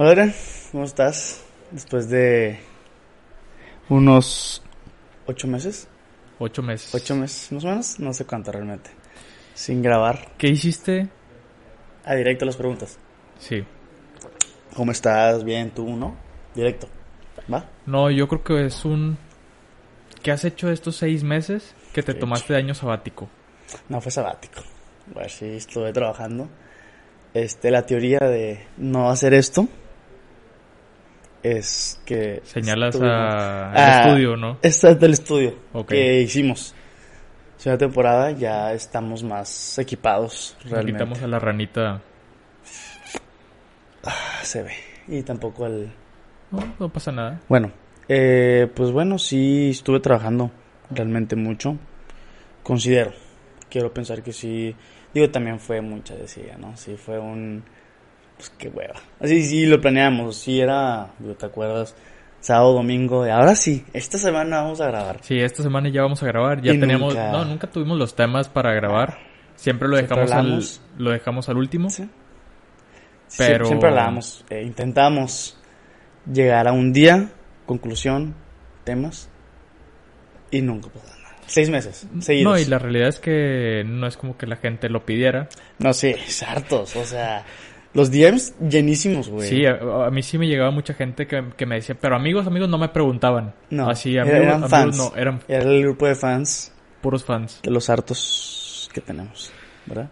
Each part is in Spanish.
Hola Adrián, ¿cómo estás? Después de unos ocho meses, Ocho meses. ocho meses más o menos, no sé cuánto realmente, sin grabar. ¿Qué hiciste? A directo las preguntas. Sí. ¿Cómo estás? Bien, tú, ¿no? Directo. ¿Va? No, yo creo que es un... ¿Qué has hecho estos seis meses que te ¿Qué he tomaste de año sabático? No fue sabático. A ver si estuve trabajando. Este, la teoría de no hacer esto es que... Señalas a- al Ah, estudio, ¿no? Esta es del estudio que hicimos. Segunda temporada ya estamos más equipados realmente. quitamos a la ranita. Ah, Se ve. Y tampoco el... No, no pasa nada. Bueno, eh, pues bueno, sí estuve trabajando realmente mucho. Considero. Quiero pensar que sí. Digo, también fue mucha decía, ¿no? Sí, fue un... Pues qué hueva. Así sí lo planeamos. Sí era, ¿te acuerdas? Sábado, domingo. de, Ahora sí, esta semana vamos a grabar. Sí, esta semana ya vamos a grabar. Ya Y teníamos... nunca- No, nunca tuvimos los temas para grabar. Siempre lo dejamos al... Lo dejamos al último. Sí. Pero- Siempre hablábamos, eh, intentamos llegar a un día, conclusión, temas, y nunca pasó nada. Seis meses, seguidos. No, y la realidad es que no es como que la gente lo pidiera. No, sí, es hartos, o sea, los DMs llenísimos, güey. Sí, a, a mí sí me llegaba mucha gente que, que me decía, pero amigos, amigos no me preguntaban. no, Así, amigos, eran amigos fans. no, eran Era el grupo de fans puros fans. de los hartos que tenemos, ¿verdad?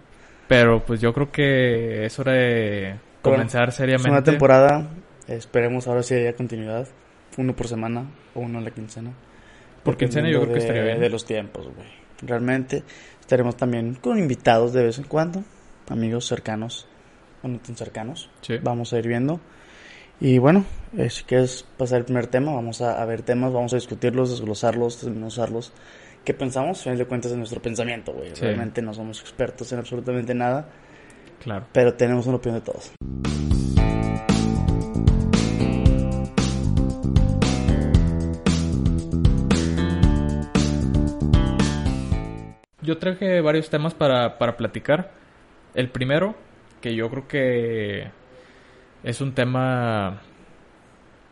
Pero pues yo creo que es hora de comenzar Es seriamente. una temporada, esperemos ahora sí haya continuidad, uno por semana o uno en la quincena. Por quincena yo creo que estaría bien. De los tiempos, güey. Realmente estaremos también con invitados de vez en cuando, amigos cercanos o no tan cercanos. Sí. Vamos a ir viendo. Y bueno, eh, si quieres pasar el primer tema, vamos a, a ver temas, vamos a discutirlos, desglosarlos, desmenuzarlos. ¿Qué pensamos? A final de cuentas es nuestro pensamiento, güey. Sí. Realmente no somos expertos en absolutamente nada, Claro. pero tenemos una opinión de todos. Yo traje varios temas para, para platicar. El primero, que yo creo que es un tema,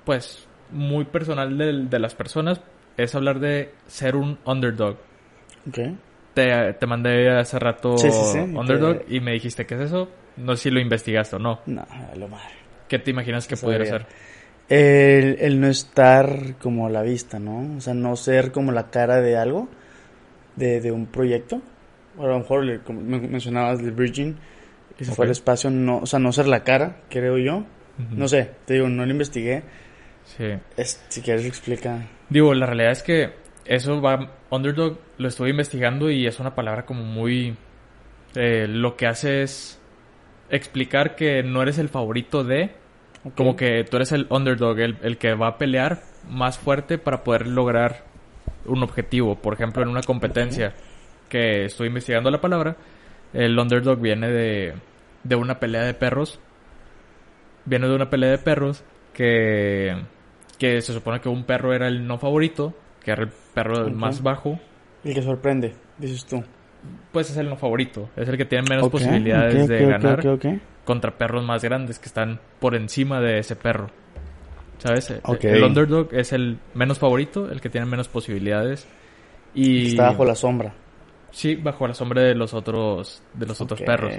pues, muy personal de, las personas, es hablar de ser un underdog. Te, te mandé hace rato Sí, sí, sí, underdog te- y me dijiste, ¿qué es eso? No sé si lo investigaste o no. No, a lo madre. ¿Qué te imaginas que pudiera ser? El, el no estar como a la vista, ¿no? O sea, no ser como la cara de algo, de, de un proyecto. O a lo mejor, como men- mencionabas el Virgin, que se fue al espacio, no, o sea, no ser la cara, creo yo. No sé, te digo, no lo investigué. Sí. Es, si quieres explica. Digo, la realidad es que eso va. Underdog lo estuve investigando y es una palabra como muy. eh, lo que hace es explicar que no eres el favorito de. Como que tú eres el underdog, el, el que va a pelear más fuerte para poder lograr un objetivo. Por ejemplo, en una competencia que estoy investigando la palabra, el underdog viene de, de una pelea de perros. Viene de una pelea de perros que, que se supone que un perro era el no favorito, que era el perro más bajo. El que sorprende, dices tú. Pues es el no favorito, es el que tiene menos posibilidades de ganar contra perros más grandes que están por encima de ese perro. ¿Sabes? Ok. El underdog es el menos favorito, el que tiene menos posibilidades. Y Está bajo la sombra. Sí, bajo la sombra de los otros de los otros perros.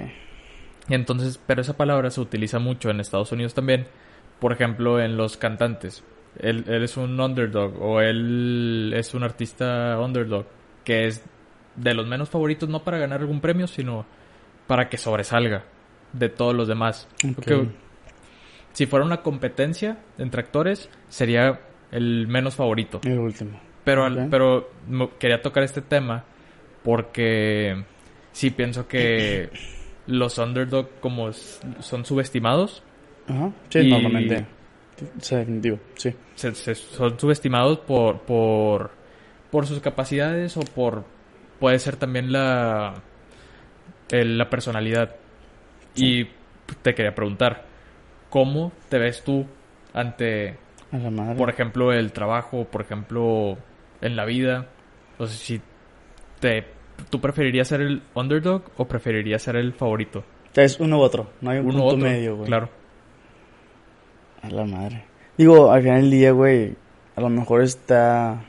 Y entonces, pero esa palabra se utiliza mucho en Estados Unidos también. Por ejemplo, en los cantantes. Él, él es un underdog o él es un artista underdog que es de los menos favoritos no para ganar algún premio, sino para que sobresalga de todos los demás. Porque si fuera una competencia entre actores, sería el menos favorito. El último. Pero, al- pero quería tocar este tema porque sí pienso que los underdog como son subestimados Ajá, sí, normalmente. Sí, definitivo, sí. se, se- son subestimados por, por, por sus capacidades o por, puede ser también la, el- la personalidad. Y te quería preguntar, ¿cómo te ves tú ante, A la madre. por ejemplo, el trabajo, por ejemplo, en la vida? O sea, si te, ¿tú preferirías ser el underdog o preferirías ser el favorito? Es uno u otro, no hay un Uno punto otro, medio, güey. claro. A la madre. Digo, al final del día, güey, a lo mejor está...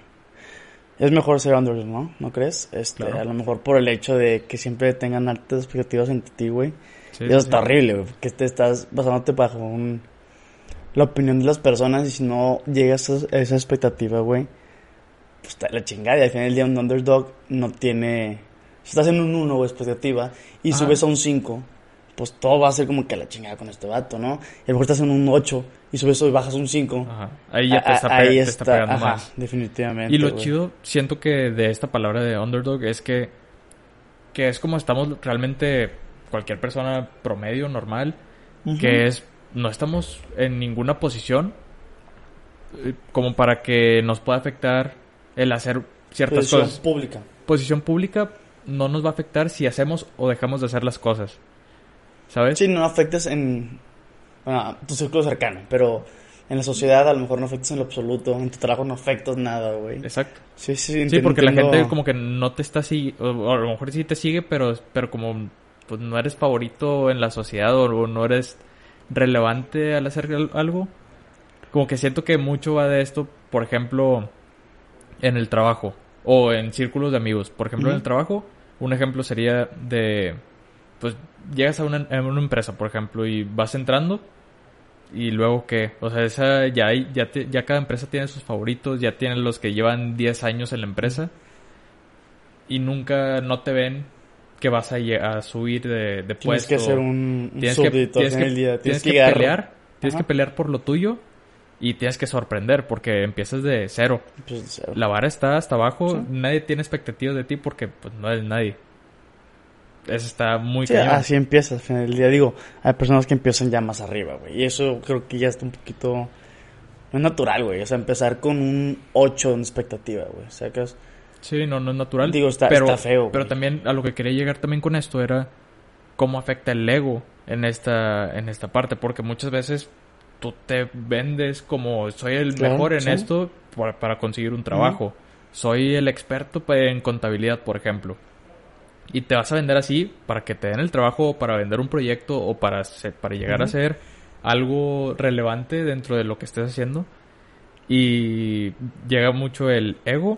Es mejor ser underdog, ¿no? ¿No crees? Este, Claro. A lo mejor por el hecho de que siempre tengan altas expectativas en ti, güey. Sí, eso sí, está sí. horrible, güey, porque te estás basándote bajo un... la opinión de las personas y si no llegas a esa expectativa, güey, pues está la chingada. Y al final del día un underdog no tiene... Si estás en un 1, güey, expectativa, y Ajá. subes a un 5, pues todo va a ser como que a la chingada con este vato, ¿no? Y a lo mejor estás en un 8 y subes y bajas un 5. Ajá. Ahí ya te está, ahí pe- te está pegando ajá, más. definitivamente. Y lo güey. chido, siento que de esta palabra de underdog es que, que es como estamos realmente cualquier persona promedio, normal, Ujú. que es, no estamos en ninguna posición eh, como para que nos pueda afectar el hacer ciertas Posición cosas. pública. Posición pública no nos va a afectar si hacemos o dejamos de hacer las cosas. ¿Sabes? Sí, no afectas en bueno, tu círculo cercano, pero en la sociedad a lo mejor no afectas en lo absoluto, en tu trabajo no afectas nada, güey. Exacto. Sí, sí, Sí, entiendo- porque la gente como que no te está siguiendo, o a lo mejor sí te sigue, pero, pero como pues, no eres favorito en la sociedad o, o no eres relevante al hacer al- algo, como que siento que mucho va de esto, por ejemplo, en el trabajo o en círculos de amigos. Por ejemplo, en el trabajo, un ejemplo sería de, pues llegas a una, a una empresa, por ejemplo, y vas entrando y luego qué, o sea, esa ya hay, ya te- ya cada empresa tiene sus favoritos, ya tienen los que llevan 10 años en la empresa y nunca no te ven que vas a, a subir de, de Tienes puesto. que ser un, un tienes que, tienes que, del día. tienes que pelear, tienes Ajá. que pelear por lo tuyo y tienes que sorprender porque empiezas de cero. La vara está hasta abajo, Sí. nadie tiene expectativas de ti porque pues no eres nadie. Eso está muy sí, cañón. así empiezas al final del día. Digo, hay personas que empiezan ya más arriba, güey. Y eso creo que ya está un poquito... No es natural, güey. O sea, empezar con un 8 en expectativa, güey. O sea, que es... Sí, no, no es natural. Digo, está- pero, está feo, güey. Pero también a lo que quería llegar también con esto era cómo afecta el ego en esta, en esta parte. Porque muchas veces tú te vendes como soy el Claro, mejor en sí. esto para, para conseguir un trabajo. Soy el experto pa- en contabilidad, por ejemplo. Y te vas a vender así para que te den el trabajo o para vender un proyecto o para, para llegar a ser algo relevante dentro de lo que estés haciendo. Y llega mucho el ego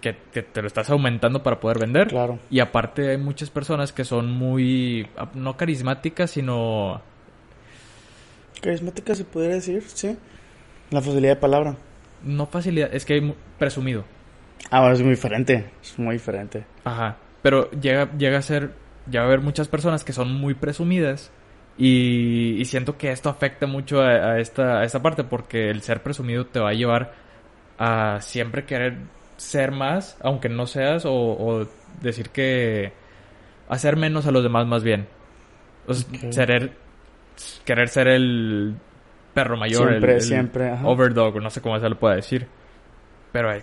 que, que te lo estás aumentando para poder vender. Claro. Y aparte hay muchas personas que son muy, no carismáticas, sino... Carismática se podría decir, sí. La facilidad de palabra. No facilidad, es que hay presumido. Ahora es muy diferente. Es muy diferente. Ajá. Pero llega, llega a ser, llega a haber muchas personas que son muy presumidas y, y siento que esto afecta mucho a, a esta, a esta parte porque el ser presumido te va a llevar a siempre querer ser más, aunque no seas, o, o decir que hacer menos a los demás más bien. O sea, querer, querer ser el perro mayor, Siempre, el, siempre, ajá. overdog, no sé cómo se le puede decir. Pero eh,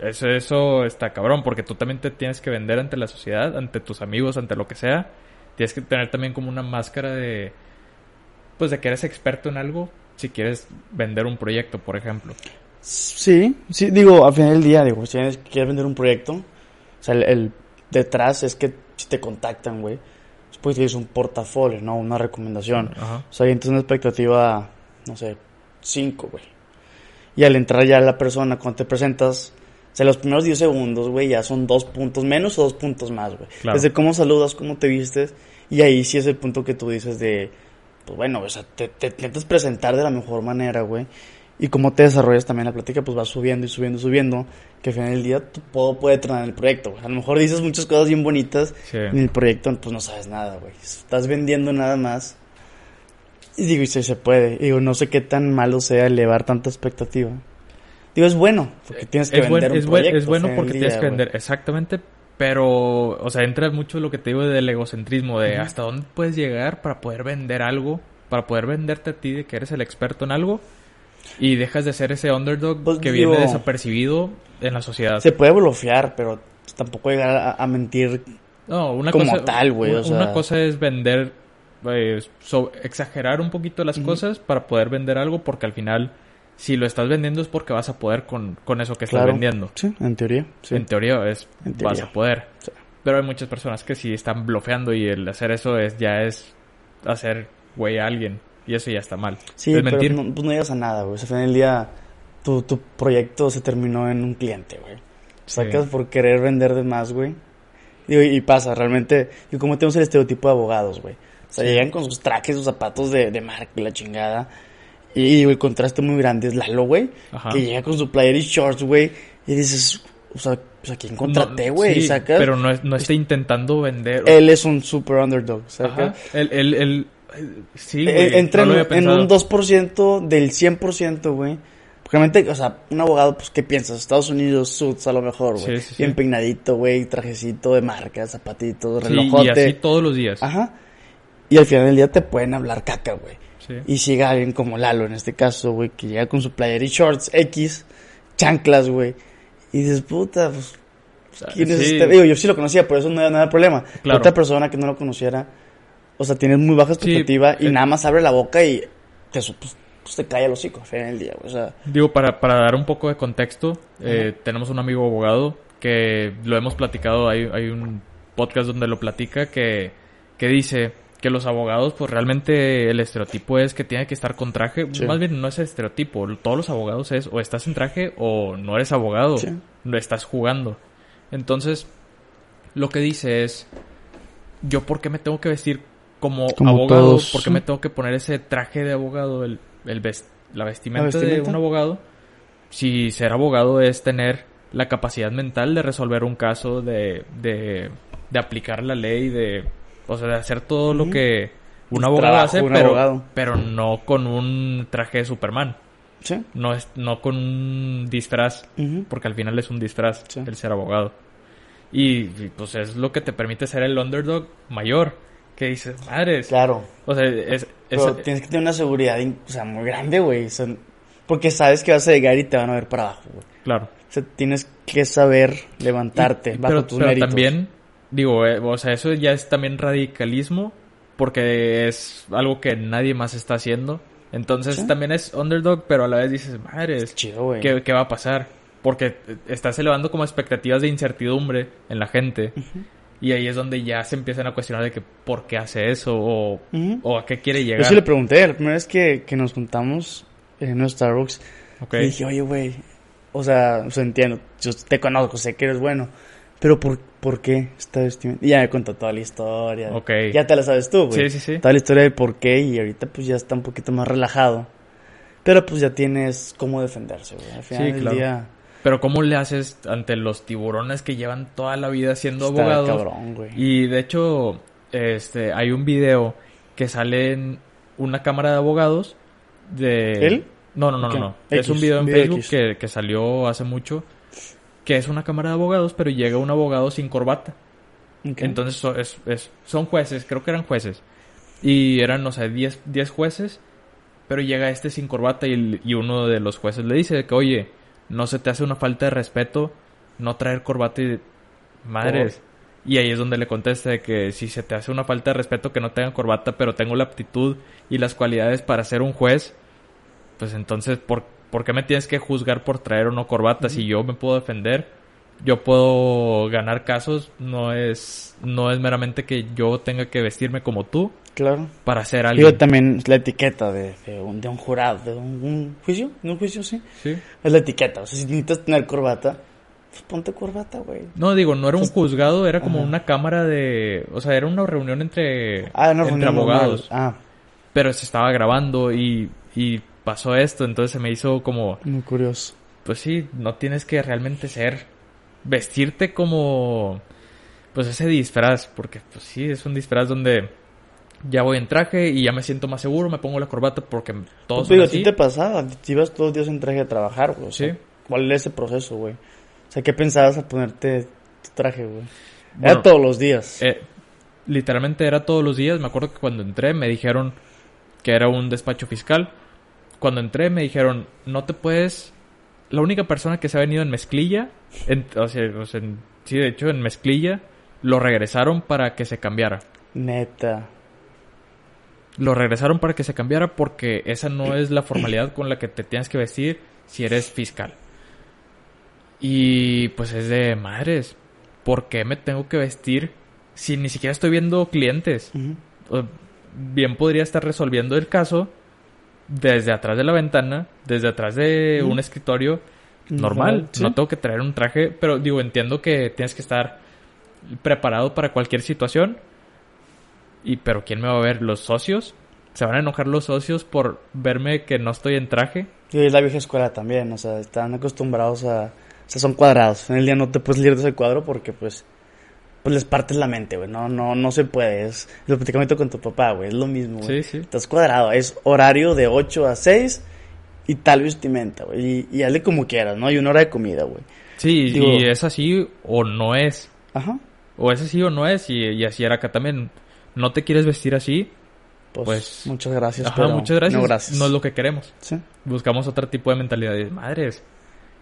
eso, eso está cabrón, porque tú también te tienes que vender ante la sociedad, ante tus amigos, ante lo que sea. Tienes que tener también como una máscara de, pues de que eres experto en algo, si quieres vender un proyecto, por ejemplo. Sí, sí, digo, al final del día, digo, si quieres vender un proyecto, o sea, el, el detrás es que si te contactan, güey, después tienes un portafolio, ¿no? Una recomendación. Ajá. O sea, y entonces una expectativa, no sé, 5, güey. Y al entrar ya la persona, cuando te presentas, o sea, los primeros 10 segundos, güey, ya son dos puntos menos o dos puntos más, güey. Claro. Desde cómo saludas, cómo te vistes, y ahí sí es el punto que tú dices de, pues bueno, o sea, te, te intentas presentar de la mejor manera, güey. Y cómo te desarrollas también la plática, pues va subiendo y subiendo y subiendo, que al final del día todo puede tronar el proyecto, güey. A lo mejor dices muchas cosas bien bonitas, Sí. en el proyecto pues no sabes nada, güey. Estás vendiendo nada más. Y digo, y sí se puede. Digo, no sé qué tan malo sea elevar tanta expectativa. Digo, es bueno, porque tienes que es, buen- vender un es, proyecto. es bueno porque tienes que güey. vender, exactamente. Pero, o sea, entra mucho lo que te digo del egocentrismo, de hasta dónde puedes llegar para poder vender algo para poder venderte a ti de que eres el experto en algo y dejas de ser ese underdog Pues, que digo- viene desapercibido en la sociedad. Se puede blofear, pero tampoco llegar a, a mentir. No, una como cosa, tal, güey, una, o sea- una cosa es vender, eh, so- exagerar un poquito las cosas para poder vender algo, porque al final, si lo estás vendiendo es porque vas a poder con, con eso que estás vendiendo. Sí, en teoría. Sí. En teoría es, En vas a poder. Sí. Pero hay muchas personas que sí están blofeando y el hacer eso es ya es hacer güey a alguien. Y eso ya está mal. Sí, es pero mentir. no, pues no llegas a nada, güey. O sea, al final del día, tu, tu proyecto se terminó en un cliente, güey. Sacas Sí. por querer vender de más, güey. Digo, y pasa, realmente. Y como tenemos el estereotipo de abogados, güey. O sea, Sí. llegan con sus trajes, sus zapatos de, de marca y la chingada. Y digo, el contraste muy grande es Lalo, güey. Que llega con su player y shorts, güey. Y dices, o sea, pues a quién contraté, güey. Sí, sacas. pero no, es- no está intentando vender. Él es un super underdog, sacas. El, el, el- sí, Eh, güey, entra no en, en un 2% del 100%, güey. Realmente, o sea, un abogado, pues, ¿qué piensas? Estados Unidos, suits a lo mejor, güey. Sí, sí, Bien sí. peinadito, güey, trajecito de marca, zapatitos, relojote. y así todos los días. Ajá. Y al final del día te pueden hablar caca, güey. Y si llega alguien como Lalo, en este caso, güey, que llega con su player y shorts X, chanclas, güey. Y dices, puta, pues, ¿quién es este? Digo, yo sí lo conocía, por eso no era nada de problema. Claro. Otra persona que no lo conociera, o sea, tienes muy baja expectativa y eh. nada más abre la boca y te, pues, pues, te cae el hocico al final del día. O sea, Digo, para, para dar un poco de contexto, eh, tenemos un amigo abogado que lo hemos platicado, hay, hay un podcast donde lo platica que, que dice que los abogados, pues realmente el estereotipo es que tiene que estar con traje. Sí. Más bien no es estereotipo, todos los abogados es o estás en traje o no eres abogado, Sí. no estás jugando. Entonces, lo que dice es, yo por qué me tengo que vestir como, Como abogado, todos, por qué sí. me tengo que poner ese traje de abogado, el, el ves- la vestimenta, de vestimenta. un abogado, si ser abogado es tener la capacidad mental de resolver un caso, de, de, de aplicar la ley, de, o sea, de hacer todo lo que un El abogado trabajo hace, un pero, abogado. pero no con un traje de Superman, sí. no, es, no con un disfraz, porque al final es un disfraz Sí. el ser abogado. Y, y, pues es lo que te permite ser el underdog mayor, que dices, madres, Claro. o sea, es, es- Pero tienes que tener una seguridad, o sea, muy grande, güey. O sea, porque sabes que vas a llegar y te van a ver para abajo, güey. claro. O sea, tienes que saber levantarte Y- bajo pero, tus pero méritos. también, digo, eh, o sea, eso ya es también radicalismo, porque es algo que nadie más está haciendo. Entonces Sí. también es underdog, pero a la vez dices, madre, Es chido, güey. ¿qué, qué va a pasar? Porque estás elevando como expectativas de incertidumbre en la gente. Y ahí es donde ya se empiezan a cuestionar de que por qué hace eso o, Ujú. o a qué quiere Yo llegar. sí le pregunté, la primera vez que, que nos juntamos en un Starbucks, Ok. le dije, oye, güey, o sea, o sea, entiendo, yo te conozco, sé que eres bueno, pero ¿por, por qué esta vestimenta? Y ya me contó toda la historia. Ok. Ya te la sabes tú, güey. Sí, sí, sí. Toda la historia de por qué y ahorita pues ya está un poquito más relajado. Pero pues ya tienes cómo defenderse, güey. Al final Sí, del claro. día Pero ¿cómo le haces ante los tiburones que llevan toda la vida siendo está abogados? cabrón, güey. Y de hecho, este, hay un video que sale en una cámara de abogados de... ¿Él? No, no, no, no, no. Es un video en video Facebook que, que salió hace mucho, que es una cámara de abogados, pero llega un abogado sin corbata. Entonces so- es- es- son jueces, creo que eran jueces. Y eran, no sé, 10 10 jueces, pero llega este sin corbata y uno de los jueces le dice que, oye, no se te hace una falta de respeto no traer corbata y... Madres. Y ahí es donde le contesta de que si se te hace una falta de respeto que no tenga corbata, pero tengo la aptitud y las cualidades para ser un juez, pues entonces, ¿por, por qué me tienes que juzgar por traer o no corbata? Si yo me puedo defender, yo puedo ganar casos, no es, no es meramente que yo tenga que vestirme como tú Claro. para ser Digo alguien. también la etiqueta de, de, un, de un jurado, de un, un juicio, de un juicio, sí. Sí. Es la etiqueta. O sea, si necesitas tener corbata, pues ponte corbata, güey. No, digo, no era un juzgado, era como Ajá. una cámara de... O sea, era una reunión entre, Ah, no, entre no, no, abogados. Ah, Pero se estaba grabando y, y pasó esto, entonces se me hizo como... muy curioso. Pues sí, no tienes que realmente ser... Vestirte como... Pues ese disfraz, porque pues sí, es un disfraz donde ya voy en traje y ya me siento más seguro, me pongo la corbata porque todos Pues, son digo, a así. ti te pasaba, te ibas todos los días en traje de trabajar, güey. O sea, Sí. ¿Cuál es ese proceso, güey? O sea, ¿qué pensabas a ponerte tu traje, güey? Bueno, Era todos los días. Eh, literalmente era todos los días. Me acuerdo que cuando entré me dijeron que era un despacho fiscal. Cuando entré me dijeron, no te puedes... La única persona que se ha venido en mezclilla, en- o sea, o sea, en- sí, de hecho en mezclilla, lo regresaron para que se cambiara. Neta. Lo regresaron para que se cambiara porque esa no es la formalidad con la que te tienes que vestir si eres fiscal. Y pues es de madres. ¿Por qué me tengo que vestir si ni siquiera estoy viendo clientes? Bien podría estar resolviendo el caso desde atrás de la ventana, desde atrás de un escritorio normal. Normal, sí. No tengo que traer un traje, pero digo, entiendo que tienes que estar preparado para cualquier situación. Y pero ¿quién me va a ver? ¿Los socios? ¿Se van a enojar los socios por verme que no estoy en traje? Y es la vieja escuela también, o sea, están acostumbrados a... O sea, son cuadrados. En el día no te puedes salir de ese cuadro porque, pues, pues les partes la mente, güey. No, no, no se puede. Es lo platicamiento con tu papá, güey. Es lo mismo, güey. Sí, sí. Estás cuadrado. Es horario de 8 a 6 y tal vestimenta, güey. Y, y hazle como quieras, ¿no? Hay una hora de comida, güey. Sí, Digo- y es así o no es. Ajá. O es así o no es. Y, y así era acá también. ¿No te quieres vestir así? Pues, Pues, muchas gracias. Ajá, pero muchas gracias. No, gracias. No es lo que queremos. Sí. Buscamos otro tipo de mentalidad. Madres,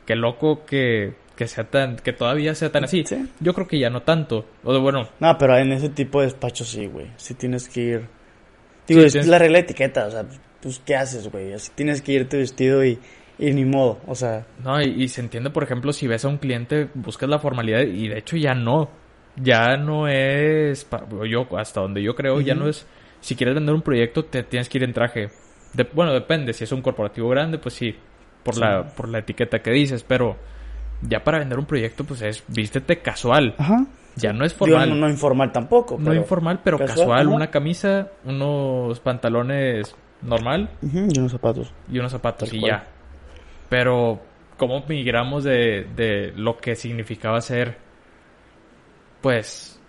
qué loco que, que sea tan, que todavía sea tan así. Sí. Yo creo que ya no tanto. O de, bueno, No, pero en ese tipo de despachos sí, güey. Sí tienes que ir. Digo, Sí, es tienes- la regla de etiqueta, o sea, pues ¿qué haces, güey? Así tienes que irte vestido y, y ni modo, o sea, no, y, y se entiende, por ejemplo, si ves a un cliente, buscas la formalidad y de hecho ya no. Ya no es, yo hasta donde yo creo, ya no es, si quieres vender un proyecto, te tienes que ir en traje. De- bueno, depende, si es un corporativo grande, pues sí, por, Sí. La, por la etiqueta que dices, pero ya para vender un proyecto, pues es, vístete casual. ajá. Ya no es formal. no, no informal tampoco, No pero- informal, pero casual. Una camisa, unos pantalones normal Ujú, y unos zapatos. y unos zapatos Tal y cual. ya. Pero, ¿cómo migramos de, de lo que significaba ser, pues,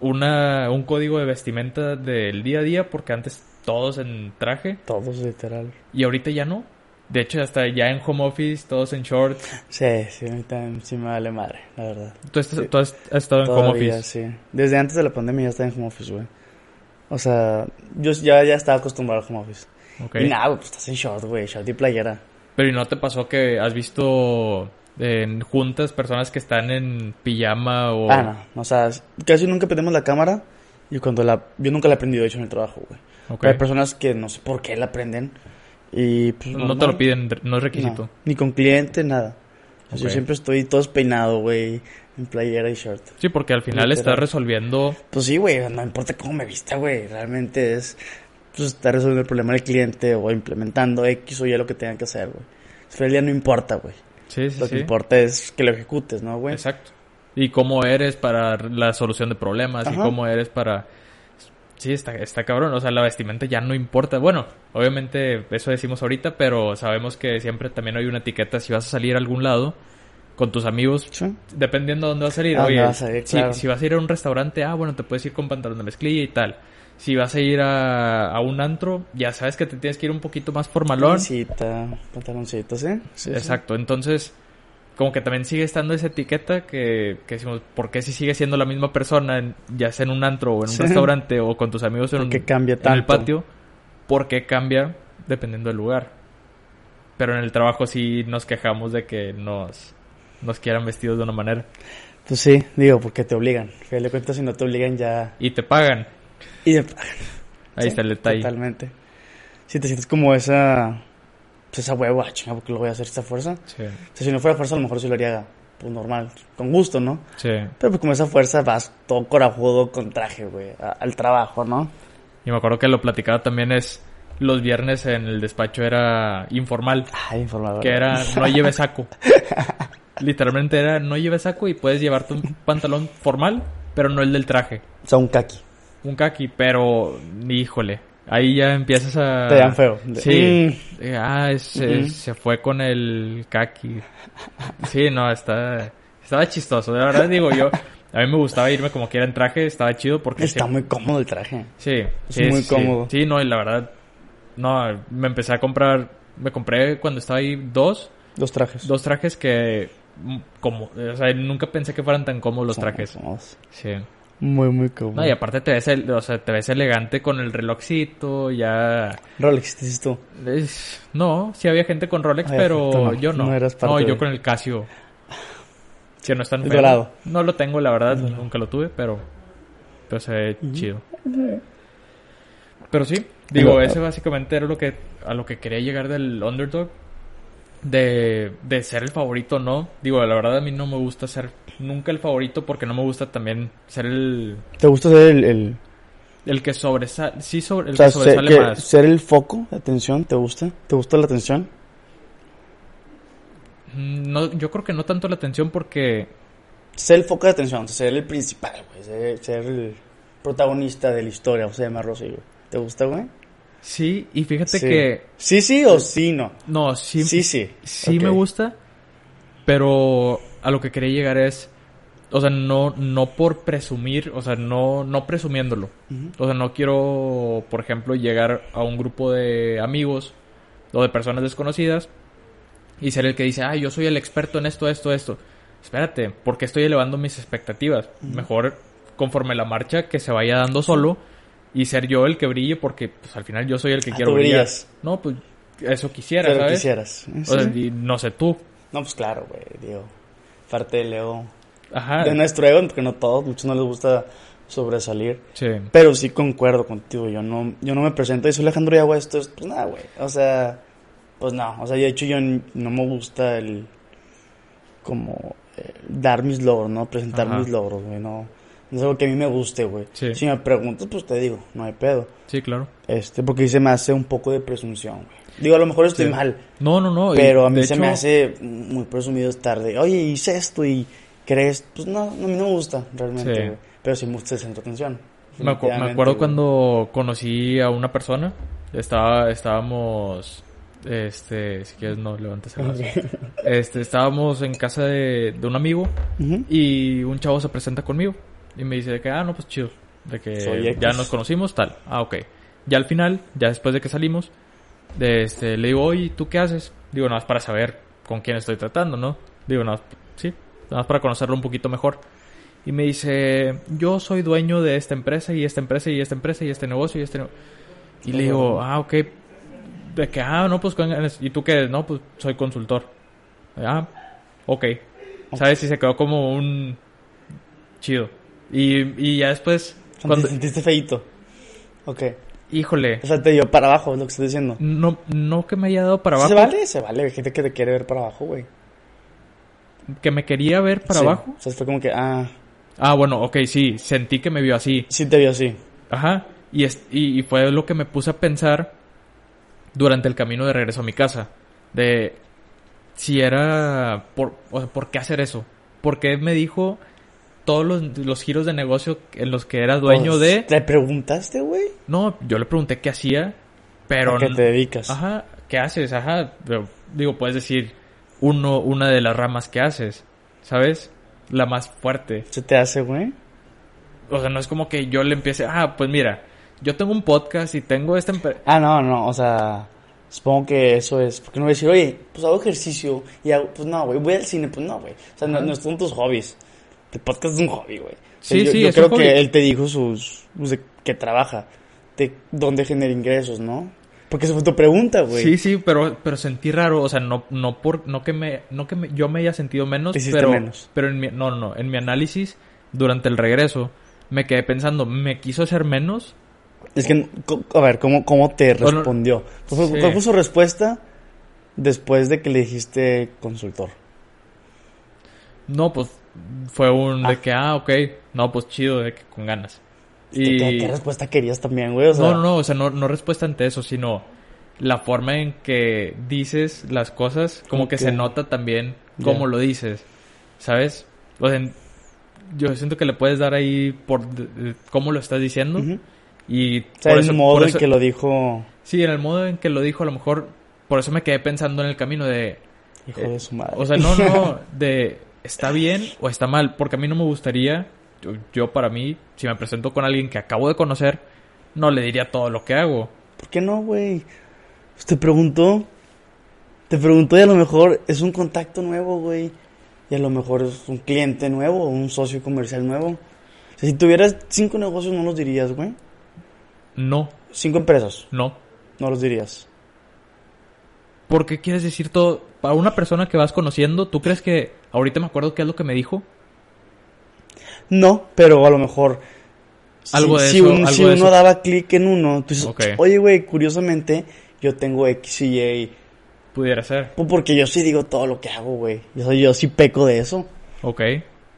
una, un código de vestimenta del día a día? Porque antes todos en traje Todos, literal. y ahorita ya no. De hecho, hasta ya en home office, todos en shorts. Sí, sí, a mí también sí me vale madre, la verdad. Tú, estás- Sí. tú has, has estado en home office. sí. Desde antes de la pandemia ya estaba en home office, güey. O sea, yo ya, ya estaba acostumbrado al home office. Y nada, pues estás en short, güey, short y playera. Pero ¿y no te pasó que has visto en juntas personas que están en pijama o... Ah, no, o sea, casi nunca prendemos la cámara y cuando la... Yo nunca la he prendido, de hecho, en el trabajo, güey. Ok. Pero Hay personas que no sé por qué la prenden y pues No normal. te lo piden, no es requisito. No, ni con cliente, nada. O sea, Yo siempre estoy todo peinado, güey, en playera y short. Sí, porque al final estás resolviendo... Pues sí, güey, no importa cómo me vista, güey. Realmente es pues, estar resolviendo el problema del cliente o implementando X o Y lo que tengan que hacer, güey. Día no importa, güey. Sí, sí, Lo que sí. importa es que lo ejecutes, ¿no, güey? Exacto. Y cómo eres para la solución de problemas y cómo eres para... Sí, está, está cabrón. O sea, la vestimenta ya no importa. Bueno, obviamente eso decimos ahorita, pero sabemos que siempre también hay una etiqueta si vas a salir a algún lado con tus amigos. Sí. Dependiendo de dónde vas a salir. ¿A dónde Oye, vas a ir? si, si vas a ir a un restaurante, ah, bueno, te puedes ir con pantalón de mezclilla y tal. Si vas a ir a, a un antro, ya sabes que te tienes que ir un poquito más formalón. Camisita, pantaloncito, ¿sí? Sí, sí. Exacto, entonces como que también sigue estando esa etiqueta que, que decimos, ¿por qué si sigue siendo la misma persona, en- ya sea en un antro o en un Sí. restaurante o con tus amigos en, ¿Por un- cambia en el tanto? patio? ¿Por qué cambia dependiendo del lugar? Pero en el trabajo sí nos quejamos de que nos, nos quieran vestidos de una manera Pues sí, digo, porque te obligan. De cuentas, si no te obligan ya... y te pagan. Y de... Ahí Sí, está el detalle. Totalmente. Si te sientes como esa... Pues esa hueva, chinga, porque lo voy a hacer esta fuerza. Sí, O sea, si no fuera fuerza, a lo mejor sí lo haría, pues normal, con gusto, ¿no? sí. Pero pues con esa fuerza vas todo corajudo con traje, güey, a- al trabajo, ¿no? Y me acuerdo que lo platicaba también es, los viernes en el despacho era informal. Ay, informador. que era no lleves saco. Literalmente era no lleves saco y puedes llevarte un pantalón formal, pero no el del traje. O sea, un kaki. Un kaki, pero híjole, ahí ya empiezas a Te dan feo. Sí. Eh, Ah, es- Ujú. es- se fue con el kaki. Sí, no, está estaba chistoso, de verdad digo yo. A mí me gustaba irme como que era en traje, estaba chido porque Está muy cómodo el traje. Sí, Es sí, muy sí. cómodo. Sí, no, y la verdad, no, me empecé a comprar, me compré cuando estaba ahí dos, Los trajes. dos trajes que, mm, como, o sea, nunca pensé que fueran tan cómodos los trajes. Sí. Muy, muy cómodo. No, y aparte te ves, el- o sea, te ves elegante con el relojcito, ya... Rolex, ¿qué dices tú? Es- No, sí había gente con Rolex, Ay, pero no, yo no. no eras parte no, yo de- con el Casio. Que no es tan El feo. dorado. No lo tengo, la verdad, nunca lo tuve, pero... Pero se ve chido. Pero sí, digo, ese básicamente era lo que a lo que quería llegar del underdog. De, de ser el favorito, no. Digo, la verdad a mí no me gusta ser nunca el favorito porque no me gusta también ser el, ¿Te gusta ser el, el, el que sobresale. Sí, sobre, el o sea, que ser, sobresale que- más. ser el foco de atención? ¿Te gusta? ¿Te gusta la atención? Mm, No, yo creo que no tanto la atención porque Ser el foco de atención, ser el principal, güey. Ser, ser el protagonista de la historia, o sea, llamarlo así, güey. ¿Te gusta, güey? Sí, y fíjate Sí. que Sí, sí o sí, no. no, sí, Sí, sí. sí me gusta, pero a lo que quería llegar es, o sea, no, no por presumir, o sea, no, no presumiéndolo. O sea, no quiero, por ejemplo, llegar a un grupo de amigos o de personas desconocidas y ser el que dice, ah, yo soy el experto en esto, esto, esto. Espérate, porque estoy elevando mis expectativas. Mejor, conforme la marcha, que se vaya dando solo y ser yo el que brille, porque pues, al final yo soy el que Ah, quiero tú brillar. brillas. No, pues eso quisiera, Pero ¿sabes? quisieras. O sea, Sí. y no sé tú. No, pues claro, güey, digo. Parte del ego. Ajá. De nuestro ego, porque no todos, muchos no les gusta sobresalir. Sí. Pero sí concuerdo contigo, yo no, yo no me presento y soy Alejandro y hago esto, es- pues nada, güey. O sea, pues no, o sea, de hecho yo no me gusta el, como, eh, dar mis logros, ¿no? Presentar Ajá. mis logros, güey, no. No es algo que a mí me guste, güey. Sí. Si me preguntas, pues te digo, no hay pedo. Sí, claro. Este, porque se me hace un poco de presunción, güey. Digo, a lo mejor estoy Sí. mal, No, no, no. pero a mí se hecho- me hace muy presumido estar de, oye, hice esto y crees, pues no, no, a mí no me gusta realmente, Sí. güey. Pero sí me gusta el centro de atención. Me, acu- me definitivamente, acuerdo güey. cuando conocí a una persona. Estaba, estábamos, este, si quieres no levantes el brazo. Este, estábamos en casa de, de un amigo y un chavo se presenta conmigo y me dice de que, ah, no, pues chido, de que ya nos conocimos, tal. Ah, ok. Ya al final, ya después de que salimos, de este, le digo, oye, ¿tú qué haces? Digo, nada más para saber con quién estoy tratando, ¿no? Digo, nada más, sí, nada más para conocerlo un poquito mejor. Y me dice, yo soy dueño de esta empresa y esta empresa y esta empresa y este negocio y este negocio. Y le digo, ah, ok. De que, ah, no, pues. ¿y tú qué eres? No, pues, soy consultor. Ah, ok. ¿Sabes? Y se quedó como un chido. Y, y ya después, cuando, ¿Te sentiste feito? Ok. híjole, O sea, te dio para abajo, es lo que estoy diciendo. no, no que me haya dado para abajo, ¿Se vale? Se vale. Hay gente que te quiere ver para abajo, güey. que me quería ver para Sí. abajo. O sea, fue como que, ah, Ah, bueno, ok, sí, sentí que me vio así. sí te vio así. Ajá. Y, es, y, y fue lo que me puse a pensar durante el camino de regreso a mi casa. De si era... Por, o sea, ¿por qué hacer eso? Porque me dijo todos los, los giros de negocio en los que era dueño Pues, de... ¿Te preguntaste, güey? No, yo le pregunté qué hacía, pero... ¿A qué te dedicas? Ajá, ¿qué haces? Ajá, pero, digo, puedes decir uno, una de las ramas que haces, ¿sabes? La más fuerte. ¿Se te hace, güey? O sea, no es como que yo le empiece, ah, pues mira, yo tengo un podcast y tengo esta empresa. Ah, no, no, o sea, supongo que eso es. Porque no voy a decir, oye, pues hago ejercicio y hago, pues no, güey, voy al cine, pues no, güey. O sea, no, no son tus hobbies. El podcast es un hobby, güey. O sea, Sí, yo, sí, yo es creo que él te dijo sus, pues, de que trabaja, de dónde genera ingresos, ¿no? Porque esa fue tu pregunta, güey. Sí, sí, pero, pero sentí raro, o sea, no, no por, no que me, no que me- yo me haya sentido menos, Te pero, menos. pero en mi, no, no, en mi análisis, durante el regreso, me quedé pensando, ¿me quiso hacer menos? Es que, a ver, ¿cómo, cómo te Bueno, respondió? ¿Cuál fue, sí. cuál fue su respuesta después de que le dijiste consultor? No, pues, fue un, de Ah. que, ah, ok, no, pues chido, de que con ganas. ¿Qué, qué- qué respuesta querías también, güey? O sea, No, no, no, o sea, no, no respuesta ante eso, sino la forma en que dices las cosas, como que se nota también cómo lo dices, ¿sabes? O sea, yo siento que le puedes dar ahí por cómo lo estás diciendo y O sea, por el eso- modo por en que lo dijo, sí, en el modo en que lo dijo, a lo mejor por eso me quedé pensando en el camino de, hijo Eh, de su madre. o sea, no, no, de está bien o está mal, porque a mí no me gustaría, yo, yo para mí, si me presento con alguien que acabo de conocer, no le diría todo lo que hago. ¿Por qué no, güey? Pues te preguntó. Te preguntó y a lo mejor es un contacto nuevo, güey. Y a lo mejor es un cliente nuevo, un socio comercial nuevo. Si tuvieras cinco negocios, no los dirías, güey. No, Cinco empresas, no. no los dirías. ¿Por qué quieres decir todo? Para una persona que vas conociendo, ¿tú crees que ahorita me acuerdo qué es lo que me dijo? No, pero a lo mejor. Algo si, de si eso, un- algo si de uno eso. daba clic en uno, tú dices, Ok. oye, güey, curiosamente, yo tengo X y Y. Pudiera ser. Pues porque yo sí digo todo lo que hago, güey. Yo, yo sí peco de eso. Ok.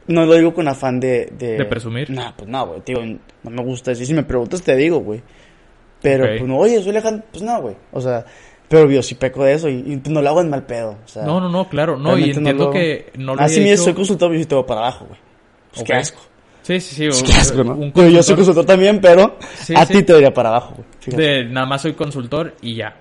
No lo digo con afán de... De, ¿De presumir? Nah, pues no, güey. Tío, no me gusta decir. Si me preguntas, te digo, güey. Pero, pues no, oye, soy Alejandro. Pues no, güey. O sea, pero yo sí peco de eso y, y no lo hago en mal pedo. O sea, No, no, no, claro. No, y realmente no entiendo lo- que no lo Ah, he sí, mira, hecho- soy consultor y te voy para abajo, güey. Pues qué Ok. asco. Sí, sí, sí. Pues un- qué asco, ¿no? un Pero yo soy consultor también, pero Sí, a sí. ti te diría para abajo, güey. De nada más soy consultor y ya.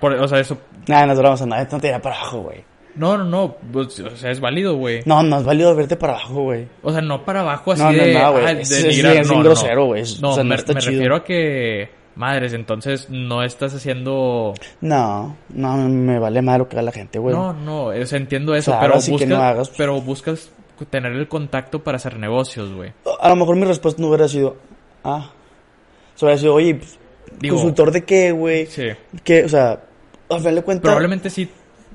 Por- o sea, eso... Nada, no vamos a nada. No te diría para abajo, güey. No, no, no. pues, o sea, es válido, güey. No, no es válido verte para abajo, güey. O sea, no para abajo así No, no, de... no, güey. ah, Es- de no, no. grosero, güey. No, o sea, no me, está me chido. refiero a que... Madres, entonces no estás haciendo... No, no, me vale más lo que haga la gente, güey. No, no, o sea, entiendo eso, Claro, pero que buscas, no hagas. pero buscas tener el contacto para hacer negocios, güey. A lo mejor mi respuesta no hubiera sido, ah. O sea, hubiera sido, oye, pues, Digo- ¿consultor de qué, güey? Sí. ¿Qué? O sea, al final de cuentas. Probablemente sí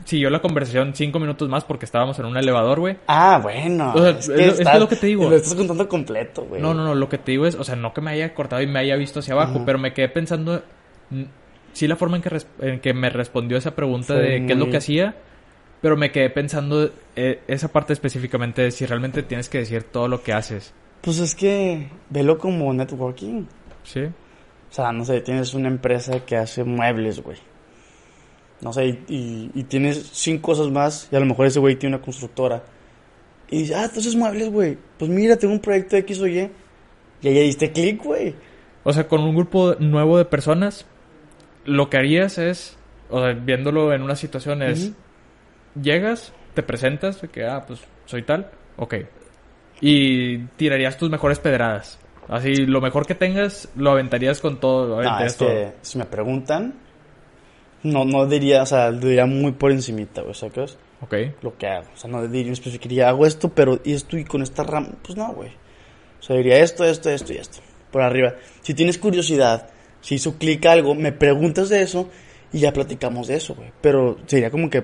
siguió la conversación cinco minutos más porque estábamos en un elevador, güey. Ah, bueno. O sea, es lo- es que lo que te digo. Lo estás contando completo, güey. No, no, no, lo que te digo es, o sea, no que me haya cortado y me haya visto hacia abajo, pero me quedé pensando, sí la forma en que, en que me respondió esa pregunta Fue de qué es lo que hacía, pero me quedé pensando eh, esa parte específicamente de si realmente tienes que decir todo lo que haces, Pues es que, velo como networking. ¿sí? O sea, no sé, tienes una empresa que hace muebles, güey. No sé, y, y- y tienes cinco cosas más, y a lo mejor ese güey tiene una constructora. Y dice, ah, entonces muebles, güey. Pues mira, tengo un proyecto de X o Y. Y ahí ya diste clic, güey. O sea, con un grupo nuevo de personas, lo que harías es, o sea, viéndolo en una situación es, llegas, te presentas, de que, ah, pues soy tal, ok. Y tirarías tus mejores pedradas. Así, lo mejor que tengas, lo aventarías con todo. Lo No, aventarías que si me preguntan, no, no diría, o sea, diría muy por encimita, güey, ¿sabes? todo. Ok. Lo que hago. O sea, no diría, especificaría, hago esto, pero y esto y con esta rama, pues no, güey. O sea, diría esto, esto, esto y esto. Por arriba. Si tienes curiosidad, si hizo clic algo, me preguntas de eso y ya platicamos de eso, güey. Pero sería como que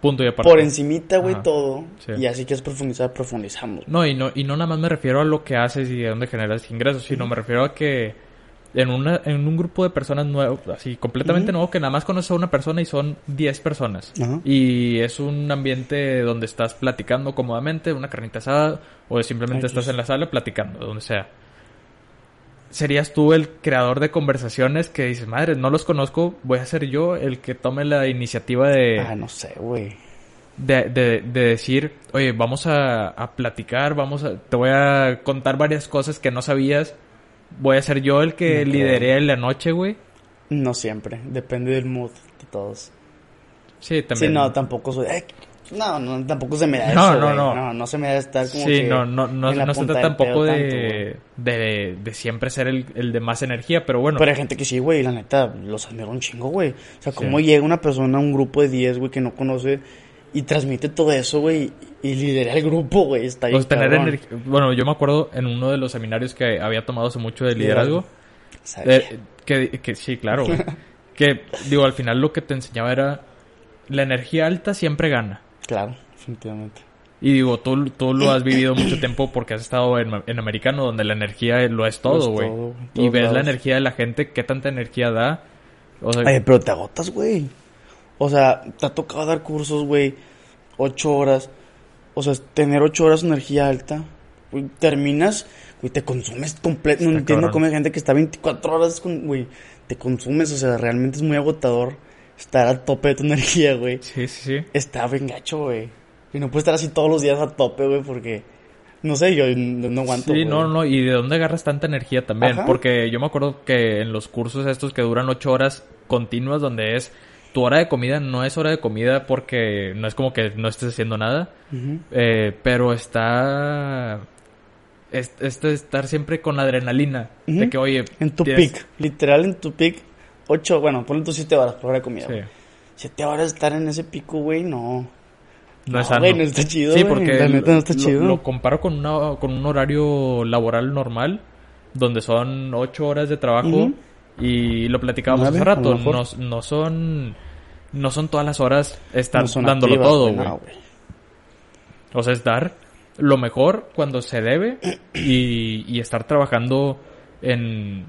Punto y aparte. por encimita, güey, todo. Sí. Y así que es profundizar, profundizamos. No, y no, y no nada más me refiero a lo que haces y de dónde generas ingresos, sino me refiero a que en, una, en un grupo de personas nuevo, así completamente nuevo, que nada más conoces a una persona y son 10 personas. Y es un ambiente donde estás platicando cómodamente, una carnita asada, o simplemente estás en la sala platicando, donde sea. Serías tú el creador de conversaciones que dices, madre, no los conozco, voy a ser yo el que tome la iniciativa de, Ah, no sé, güey. de, de, de decir, oye, vamos a, a platicar, vamos a, te voy a contar varias cosas que no sabías. Voy a ser yo el que No lideré la noche, güey. No siempre. Depende del mood de todos. Sí, Sí, también. no, tampoco soy. no, no, tampoco se me da No, eso. no, no. no. No se me da estar como. Sí, que no, no, no, en no se trata tampoco de, tanto, de, de siempre ser el, el de más energía, pero bueno. Pero hay gente que sí, güey, la neta, los admiro un chingo, güey. O sea, Sí. cómo llega una persona a un grupo de 10, güey, que no conoce y transmite todo eso, güey, y lidera el grupo, güey, está ahí. Pues tener energía. Bueno, yo me acuerdo en uno de los seminarios que había tomado hace mucho de liderazgo. eh, que, que sí, claro, güey. que, digo, al final lo que te enseñaba era. La energía alta siempre gana. Claro, definitivamente. Y digo, tú, tú lo has vivido mucho tiempo porque has estado en, en americano, donde la energía lo es todo, güey. y ves la energía de la gente, qué tanta energía da. O sea, Ay, pero te agotas, güey. O sea, te ha tocado dar cursos, güey, ocho horas. O sea, tener ocho horas de energía alta. Güey, terminas, güey, te consumes completo. No Está entiendo cómo hay gente que está 24 horas con, güey, te consumes. O sea, realmente es muy agotador estar a tope de tu energía, güey. sí, sí, sí. Está bien gacho, güey. Y no puedes estar así todos los días a tope, güey, porque... No sé, yo no, no aguanto, Sí, güey. no, no, y de dónde agarras tanta energía también. Ajá. Porque yo me acuerdo que en los cursos estos que duran ocho horas continuas, donde es tu hora de comida, no es hora de comida porque no es como que no estés haciendo nada, eh, pero está. Es, estar siempre con adrenalina. De que, oye. En tu tienes- pic, literal en tu pic. Ocho, bueno, ponle tus siete horas por hora de comida, Sí. Siete horas estar en ese pico, güey, no. No, es No, sano. güey, no está chido, Sí, porque La neta no está lo- chido. Lo, comparo con, una, con un horario laboral normal, donde son ocho horas de trabajo Ujú. Y lo platicábamos hace rato. No, no son no son todas las horas estar No dándolo activas, todo, güey, no. O sea, es dar lo mejor cuando se debe y, y estar trabajando en...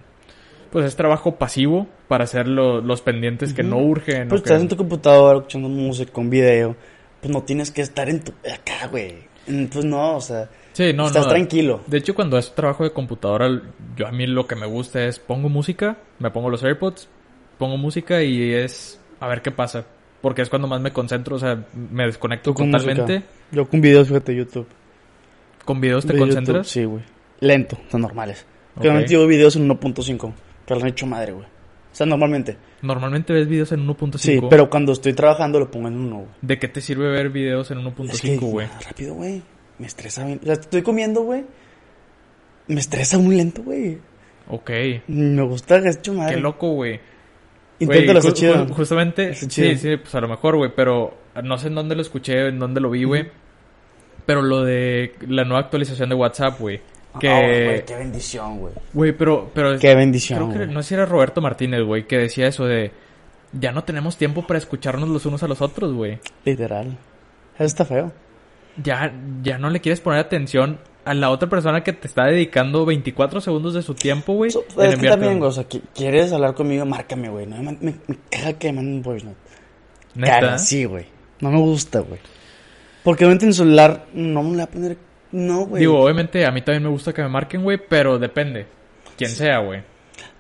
Pues es trabajo pasivo para hacer lo- los pendientes que no urgen. Pues que- estás en tu computadora escuchando música, con video. Pues no tienes que estar en tu... Acá, güey. Mm, Pues no, o sea... Sí, no, estás no. tranquilo. De hecho, cuando es trabajo de computadora, yo a mí lo que me gusta es pongo música, me pongo los AirPods, pongo música y es a ver qué pasa. Porque es cuando más me concentro, o sea, me desconecto con totalmente. música. Yo con videos, fíjate, YouTube. ¿Con videos te De concentras? YouTube, Sí, güey. Lento, son normales. Ok. Realmente yo videos en 1.5. Pero lo han hecho madre, güey. O sea, normalmente. Normalmente ves videos en 1.5. Sí, pero cuando estoy trabajando lo pongo en 1, güey. ¿De qué te sirve ver videos en Es que, 1.5, güey? ah, rápido, güey. Me estresa bien. O sea, estoy comiendo, güey. Me estresa muy lento, güey. Ok. Me gusta, es hecho madre. Qué loco, güey. Inténtalo, está chido. ju- ju- Justamente, sí, chido. sí, pues a lo mejor, güey, pero no sé en dónde lo escuché, en dónde lo vi, güey. Pero lo de la nueva actualización de WhatsApp, güey. Que... Ah, güey, qué bendición, güey. Güey, pero, pero Qué bendición, creo que no sé si era Roberto Martínez, güey, que decía eso de ya no tenemos tiempo para escucharnos los unos a los otros, güey. Literal. Eso está feo. Ya, ya no le quieres poner atención a la otra persona que te está dedicando 24 segundos de su tiempo, güey. So, es que también, güey, o sea, qui- ¿quieres hablar conmigo? Márcame, güey. No, me, caga que me manden un voice note. Caga, sí, güey. No me gusta, güey. Porque obviamente en el celular no me la voy a poner... No, güey. Digo, obviamente a mí también me gusta que me marquen, güey, pero depende. Quién sea, güey.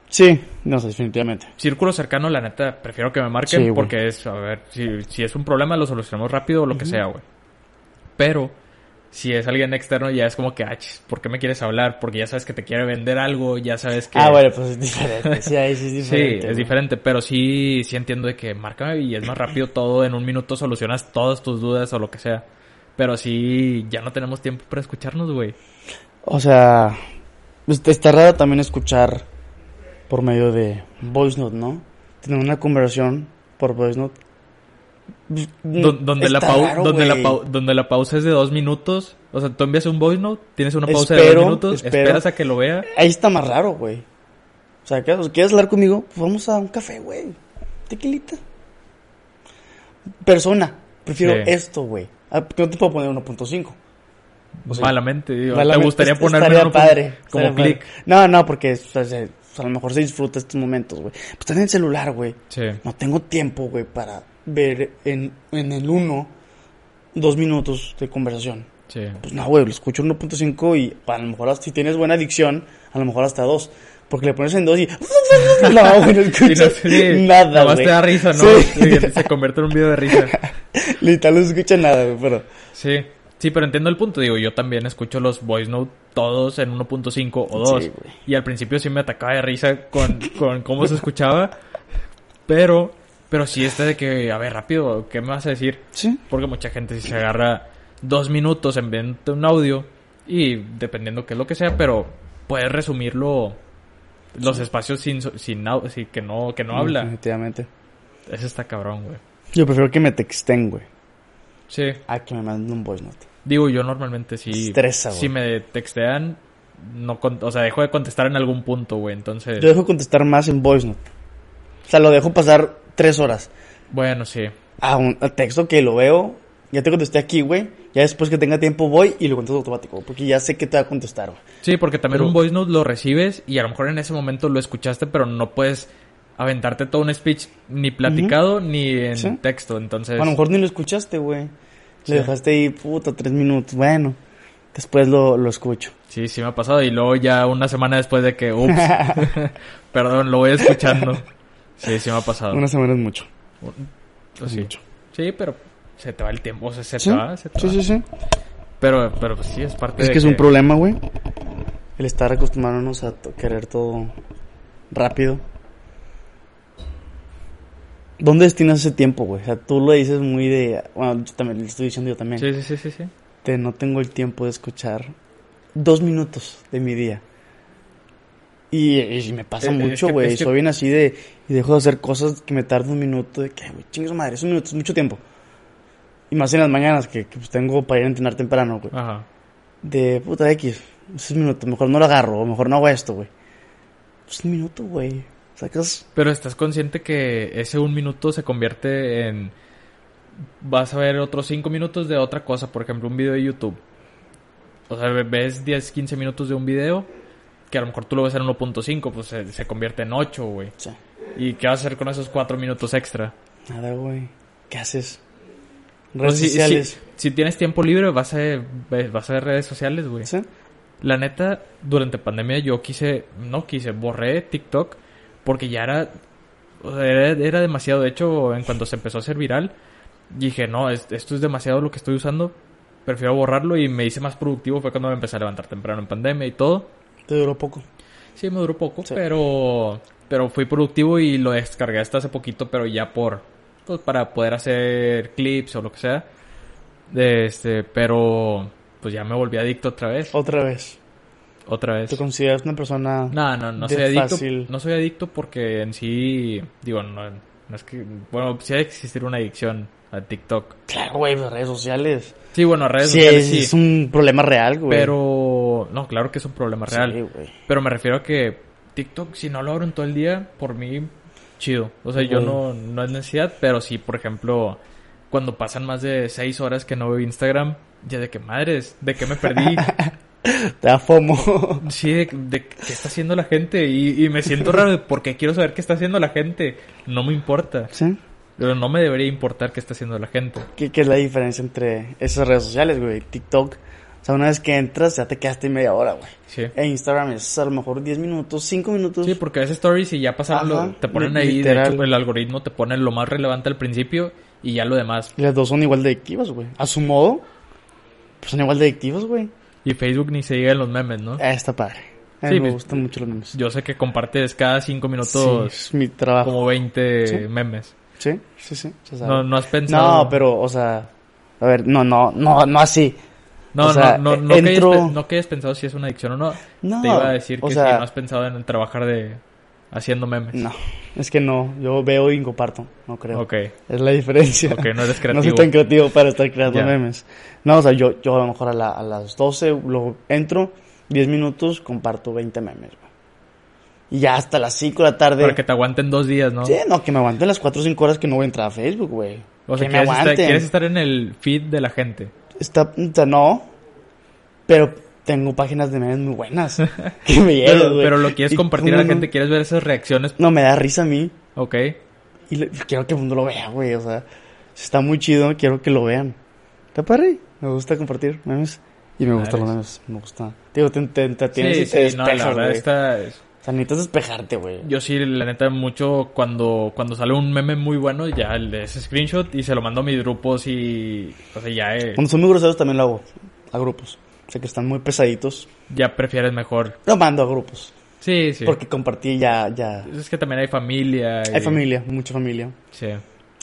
Sí, no sé, definitivamente. Círculo cercano, la neta, prefiero que me marquen Sí, porque es, a ver, si, si es un problema lo solucionamos rápido o lo que sea, güey. Pero, si es alguien externo ya es como que, ah, ¿por qué me quieres hablar? Porque ya sabes que te quiere vender algo, ya sabes que... Ah, bueno, pues es diferente. Sí, ahí sí es Sí, diferente. es güey. diferente, pero sí, sí entiendo de que márcame y es más rápido todo, en un minuto solucionas todas tus dudas o lo que sea. Pero sí, ya no tenemos tiempo para escucharnos, güey. O sea, pues, está raro también escuchar por medio de voice note, ¿no? Tener una conversación por voice note. Do- donde, la Está pau- raro, donde, la güey. pau- donde la pausa es de dos minutos. O sea, tú envías un voice note, tienes una pausa de dos minutos, espero. esperas a que lo vea. Ahí está más raro, güey. O sea, ¿quieres, ¿quieres hablar conmigo? Pues vamos a un café, güey. Tequilita. Persona. Prefiero Sí. esto, güey. Ah, ¿por qué no te puedo poner 1.5? O sea, Malamente, digo. Malamente, ¿Te gustaría ponerme padre, como clic? No, no, porque o sea, se- a lo mejor se disfruta estos momentos, güey. Pues estás en el celular, güey. Sí. No tengo tiempo, güey, para ver en, en el 1 dos minutos de conversación. Sí. Pues no, güey, lo escucho en 1.5 y a lo mejor hasta- si tienes buena adicción, a lo mejor hasta 2. Porque le pones en 2 y... no, güey, no escuchas no- sí, nada, Nada güey. te da risa, ¿no? Se convierte en un video de risa. Literal no escucha nada, güey, pero... Sí. Sí, pero entiendo el punto. Digo, yo también escucho los voice note todos en 1.5 o 2. Sí, y al principio sí me atacaba de risa con, con cómo se escuchaba. Pero, pero sí este de que, a ver, rápido, ¿qué me vas a decir? Sí. Porque mucha gente sí se agarra dos minutos en vez de un audio. Y dependiendo qué es lo que sea, pero puedes resumirlo los espacios sin, sin, sí, que no, que no habla. Definitivamente. Ese está cabrón, güey. Yo prefiero que me texten, güey, Sí. a que me manden un voice note. Digo, yo normalmente sí. Estresa, güey. Si me textean, no con- o sea, dejo de contestar en algún punto, güey. Entonces, Yo dejo contestar más en voice note. O sea, lo dejo pasar tres horas. bueno, sí. A un texto que lo veo, ya te contesté aquí, güey. Ya después que tenga tiempo voy y lo contesto automático, porque ya sé que te va a contestar, güey. Sí, porque también Pero- un voice note lo recibes y a lo mejor en ese momento lo escuchaste, pero no puedes aventarte todo un speech ni platicado ni en Sí. texto. Entonces, A lo mejor ni lo escuchaste, güey. Sí. Le dejaste ahí, puta, tres minutos. Bueno, después lo, lo escucho. sí, sí me ha pasado. Y luego ya una semana después de que, ups, perdón, lo voy escuchando. Sí, sí me ha pasado. Una semana es mucho. Pues sí. mucho. Sí, pero se te va el tiempo, o sea, se Sí, te va, se te sí, va. sí, sí. Pero, pero pues sí, es parte Es de que es un problema, güey. El estar acostumbrándonos a querer todo rápido. ¿Dónde destinas ese tiempo, güey? O sea, tú lo dices muy de... Bueno, yo también lo estoy diciendo yo también. Sí, sí, sí, sí, sí. De no tengo el tiempo de escuchar dos minutos de mi día. Y, y me pasa Es- es mucho, que- güey. es que- Soy bien así de... Y dejo de hacer cosas que me tardan un minuto. De que, güey, chingues madre, es un minuto, es mucho tiempo. Y más en las mañanas, que, que, pues tengo para ir a entrenar temprano, güey. Ajá. De puta X, ese minuto, mejor no lo agarro, o mejor no hago esto, güey. Pues un minuto, güey. Sacas. Pero estás consciente que ese un minuto se convierte en. Vas a ver otros cinco minutos de otra cosa, por ejemplo, un video de YouTube. O sea, ves 10, 15 minutos de un video que a lo mejor tú lo ves en 1.5, pues se, se, convierte en 8, güey. Sí. ¿Y qué vas a hacer con esos 4 minutos extra? Nada, güey. ¿Qué haces? Redes si, sociales. Si, si, tienes tiempo libre, vas a, vas a ver redes sociales, güey. Sí. La neta, durante pandemia yo quise, no quise, borré TikTok porque ya era, era, era, demasiado. De hecho, en cuanto se empezó a hacer viral, dije, no, esto es demasiado lo que estoy usando. Prefiero borrarlo y me hice más productivo. Fue cuando me empecé a levantar temprano en pandemia y todo. ¿Te duró poco? Sí, me duró poco, sí. pero pero fui productivo y lo descargué hasta hace poquito, pero ya por pues para poder hacer clips o lo que sea. Este, pero pues ya me volví adicto otra vez. Otra vez. Otra vez. ¿Te consideras una persona No, no, no soy adicto. Fácil? No soy adicto porque en sí digo, no, no es que bueno, sí hay que existir una adicción a TikTok. Claro, güey, redes sociales. Sí, bueno, redes sí, sociales es, sí. es un problema real, güey. Pero no, claro que es un problema real. Sí, güey. Pero me refiero a que TikTok, si no lo abro en todo el día, por mí, chido. O sea, yo no, no es necesidad, pero sí, por ejemplo, cuando pasan más de seis horas que no veo Instagram, ya de que madres, de qué me perdí. Te da fomo. Sí, de, de, qué está haciendo la gente. Y, y me siento raro porque quiero saber qué está haciendo la gente. No me importa. Sí. Pero no me debería importar qué está haciendo la gente. ¿Qué, qué es la diferencia entre esas redes sociales, güey? TikTok. O sea, una vez que entras, ya te quedaste media hora, güey. Sí. E Instagram es a lo mejor 10 minutos, 5 minutos. Sí, porque ves stories y ya pasaron, lo, te ponen ahí, literal. de hecho, el algoritmo te pone lo más relevante al principio y ya lo demás. Y las dos son igual de adictivas, güey. A su modo, pues son igual de adictivas, güey. Y Facebook ni se llega en los memes, ¿no? Ah, está padre. A Sí, me gustan mucho los memes. Yo sé que compartes cada cinco Sí, minutos es mi trabajo. como 20 Sí. memes. Sí, sí, sí. se sabe. No, no has pensado. No, pero, o sea, a ver, no, no, no, no así. No, o sea, no, no, no, que hayas, entro- no que hayas pensado si es una adicción o no. No, Te iba a decir o que sea- si no has pensado en trabajar de haciendo memes. No, es que no, yo veo y comparto, no creo. Ok, Es la diferencia. ok, no eres No creativo. soy tan creativo para estar creando memes. No, o sea, yo, yo a lo mejor a, la- a las 12 lo entro, 10 minutos, comparto 20 memes, güey. Y ya hasta las 5 de la tarde. Para que te aguanten dos días, ¿no? Sí, no, que me aguanten las 4 o 5 horas que no voy a entrar a Facebook, güey. O sea, que me quieres estar, aguanten. quieres estar en el feed de la gente. Está, o sea, no. Pero tengo páginas de memes muy buenas. que me llegan, Pero, lo quieres Y compartir a la no- gente, quieres ver esas reacciones. No, me da risa a mí. Ok. Y le- quiero que el mundo lo vea, güey. O sea, está muy chido, quiero que lo vean. ¿Te parece? Me gusta compartir memes. Y me gustan los memes, me gusta. Digo, te, te entretienes Sí, y te sí, no, la verdad está... O sea, necesitas despejarte, güey. Yo sí, la neta, mucho cuando, cuando sale un meme muy bueno, ya le ese screenshot y se lo mando a mis grupos y... O sea, ya, eh, Cuando son muy groseros también lo hago a grupos. Sea, que están muy pesaditos. ya prefieres mejor. Lo mando a grupos. Sí, sí. Porque compartí ya, ya. Es que también hay familia. y- Hay familia, mucha familia. Sí,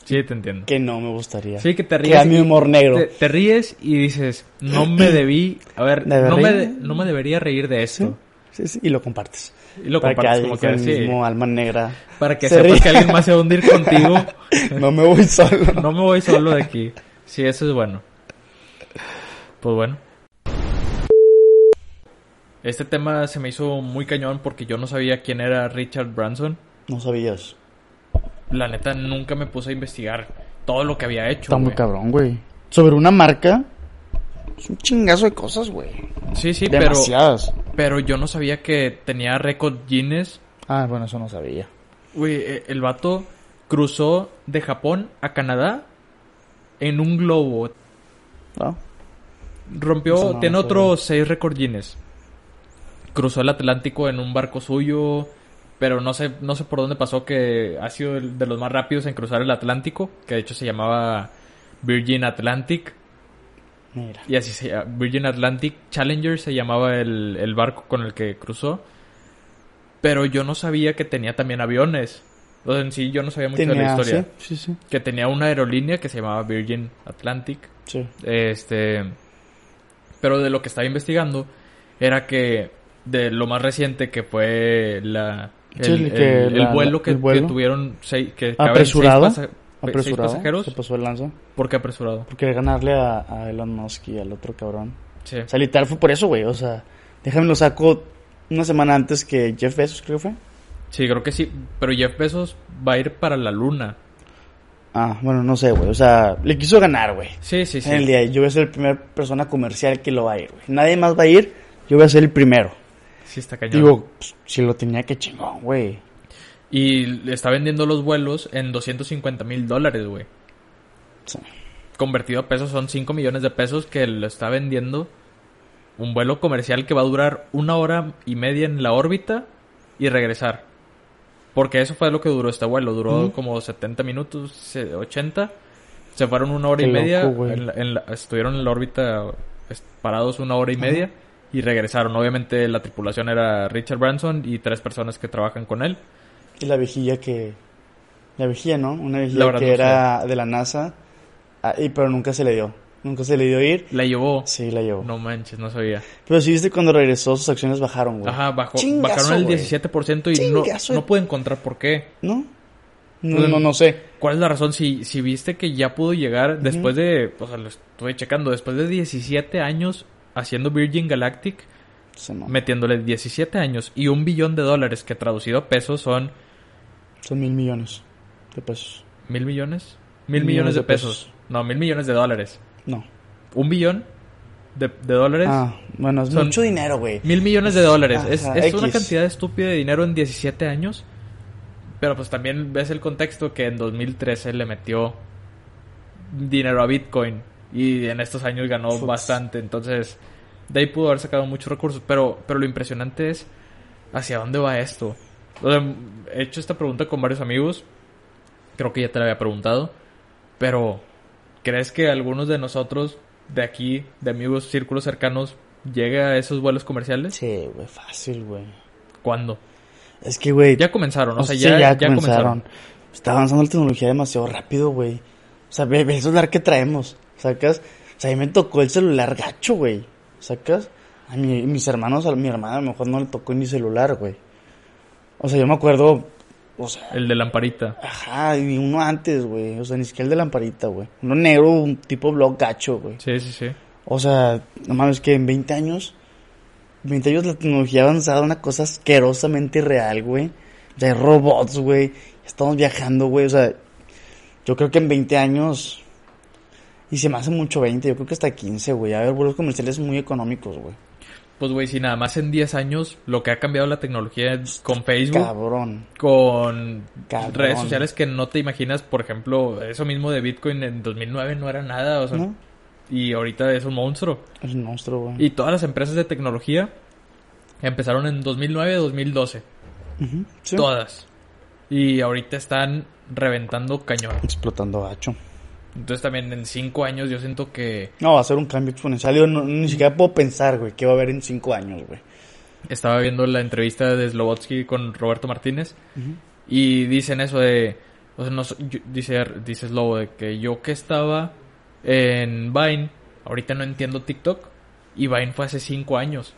sí, te entiendo. Que no me gustaría. Sí, que te Que ríes. a mi humor negro. Te, te ríes y dices, no me debí... A ver, ¿Debe no me, no me debería reír de esto. Sí, sí, y lo compartes. Y lo para que compartes alguien como que sí. mismo alma negra. Para que se sepas ría. que alguien más se va a hundir contigo. no me voy solo. No me voy solo de aquí. Sí, eso es bueno. Pues bueno. Este tema se me hizo muy cañón porque yo no sabía quién era Richard Branson. No sabías. La neta, nunca me puse a investigar todo lo que había hecho. Está muy cabrón, güey. Sobre una marca. Es un chingazo de cosas, güey. Sí, sí, pero, Demasiadas. pero yo no sabía que tenía récord Guinness. Ah, bueno, eso no sabía. Güey, eh, el vato cruzó de Japón a Canadá en un globo. ¿No? Rompió, Eso no tiene otros seis récord Guinness. Cruzó el Atlántico en un barco suyo, pero no sé, no sé por dónde pasó que ha sido de los más rápidos en cruzar el Atlántico, que de hecho se llamaba Virgin Atlantic, Mira. y así se llama, Virgin Atlantic Challenger se llamaba el, el barco con el que cruzó. Pero yo no sabía que tenía también aviones. O sea, en sí yo no sabía mucho de la historia. sí, sí, sí. Que tenía una aerolínea que se llamaba Virgin Atlantic. Sí. Este. Pero de lo que estaba investigando era que de lo más reciente que fue la. El, Sí, el- que el la- vuelo, que, el vuelo. que tuvieron seis, que Apresurado. seis Apresurado. pasajeros. Se pasó el lanza. ¿Por qué apresurado? Por querer ganarle a, a Elon Musk y al otro cabrón. Sí. O sea, literal fue por eso, güey. O sea, déjame lo saco una semana antes que Jeff Bezos, creo que fue. Sí, creo que sí. Pero Jeff Bezos va a ir para la luna. Ah, bueno, no sé, güey. O sea, le quiso ganar, güey. Sí, sí, sí. En el día, yo voy a ser la primera persona comercial que lo va a ir, güey. Nadie más va a ir, yo voy a ser el primero. Sí, está cañón. Digo, pues, si lo tenía que chingón, güey. Y está vendiendo los vuelos en 250 mil dólares, güey. Sí. Convertido a pesos son 5 millones de pesos que lo está vendiendo un vuelo comercial que va a durar una hora y media en la órbita y regresar. Porque eso fue lo que duró este vuelo. Duró como 70 minutos, se- 80. Se fueron una hora Qué y media. loco, güey. en la- en la- estuvieron en la órbita parados una hora y media y regresaron. Obviamente la tripulación era Richard Branson y tres personas que trabajan con él. Y la vejilla que... La vejilla, ¿no? Una verdad que no era de la NASA. ah, y, pero nunca se le dio. Nunca se le dio ir. La llevó. Sí, la llevó. No manches, no sabía. Pero sí viste cuando regresó, sus acciones bajaron, güey. Ajá, bajó, Chingazo, bajaron el güey. 17% y no, Chingazo. no pude encontrar por qué. ¿No? No, no, no sé. ¿Cuál es la razón? Si, si viste que ya pudo llegar después de, o sea, lo estuve checando, después de 17 años haciendo Virgin Galactic, metiéndole 17 años y un billón de dólares que traducido a pesos son Son mil millones de pesos. mil millones. Mil millones de pesos. No, mil millones de dólares. No. Un billón de, de dólares. Ah, bueno, es Son- mucho dinero, güey. Mil millones de dólares. es Ajá, es una cantidad estúpida de dinero en 17 años. Pero pues también ves el contexto que en 2013 le metió dinero a Bitcoin. Y en estos años ganó Futs. bastante. Entonces, de ahí pudo haber sacado muchos recursos. Pero, pero lo impresionante es hacia dónde va esto. O sea, he hecho esta pregunta con varios amigos. Creo que ya te la había preguntado. Pero, ¿crees que algunos de nosotros, de aquí, de amigos, círculos cercanos, llegue a esos vuelos comerciales? Sí, güey, fácil, güey. ¿Cuándo? Es que, güey. Ya comenzaron, o sea, sí, ya, ya comenzaron. Está avanzando la tecnología demasiado rápido, güey. O sea, ve, ve el celular que traemos, ¿sacas? O sea, a mí me tocó el celular gacho, güey. ¿Sacas? A mi- mis hermanos, a mi hermana a lo mejor no le tocó ni celular, güey. O sea, yo me acuerdo, o sea, El de lamparita. ajá, y uno antes, güey. O sea, ni siquiera el de lamparita, güey. Uno negro, un tipo blog gacho, güey. Sí, sí, sí. O sea, no mames, que en 20 años, 20 años la tecnología ha avanzado a una cosa asquerosamente real, güey. Ya hay robots, güey. Estamos viajando, güey. O sea, yo creo que en 20 años, y se me hace mucho 20, yo creo que hasta 15, güey. A ver, vuelos comerciales muy económicos, güey. Pues, güey, si nada más en 10 años lo que ha cambiado la tecnología con Facebook, Cabrón. con Cabrón. redes sociales que no te imaginas, por ejemplo, eso mismo de Bitcoin en 2009 no era nada, o sea, ¿No? y ahorita es un monstruo. Es un monstruo, güey. Y todas las empresas de tecnología empezaron en 2009, 2012, Ujú, sí. todas. Y ahorita están reventando cañón. Explotando gacho. Entonces también en 5 años yo siento que No, va a ser un cambio exponencial. Yo no- ni siquiera puedo pensar, güey, qué va a haber en 5 años, güey. estaba viendo la entrevista de Slobotsky con Roberto Martínez y dicen eso de o sea, no yo- dice dice Slobo de que yo que estaba en Vine ahorita no entiendo TikTok y Vine fue hace cinco años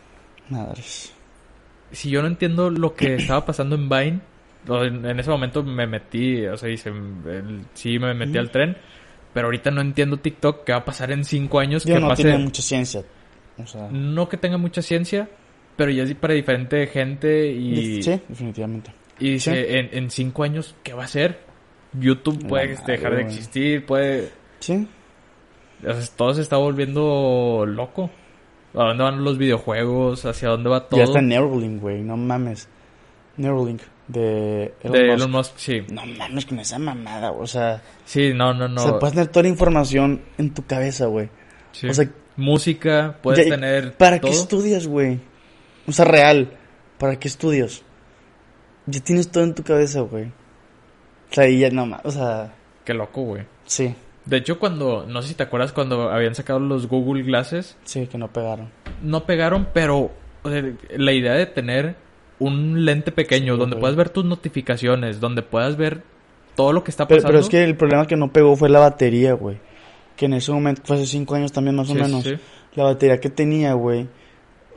Madres. si yo no entiendo lo que estaba pasando en Vine en ese momento me metí o sea dice el- sí me metí al tren pero ahorita no entiendo TikTok qué va a pasar en cinco años Yo que no pase tiene mucha ciencia. O sea, no que tenga mucha ciencia pero ya es para diferente gente y sí, definitivamente. Y dice, Sí. en, en cinco años, ¿qué va a hacer? YouTube puede madre, dejar de existir, puede... Sí. o sea, todo se está volviendo loco. ¿A dónde van los videojuegos? ¿Hacia dónde va todo? Ya está Neuralink, güey, no mames. Neuralink de Elon de Musk. Elon Musk, sí. No mames con esa mamada, o sea, Sí, no, no, no. o sea, puedes tener toda la información en tu cabeza, güey. Sí. o sea, Música, puedes Ya, tener ¿Para todo. qué estudias, güey? O sea, real, ¿para qué estudias? Ya tienes todo en tu cabeza, güey. O sea, y ya no o sea, Qué loco, güey. sí, De hecho, cuando... No sé si te acuerdas cuando habían sacado los Google Glasses. sí, que no pegaron. No pegaron, pero... o sea, la idea de tener un lente pequeño donde puedas ver tus notificaciones, donde puedas ver todo lo que está pasando. pero es que el problema que no pegó fue la batería, güey. Que en ese momento, fue hace cinco años también más o Sí, menos. sí. La batería que tenía, güey.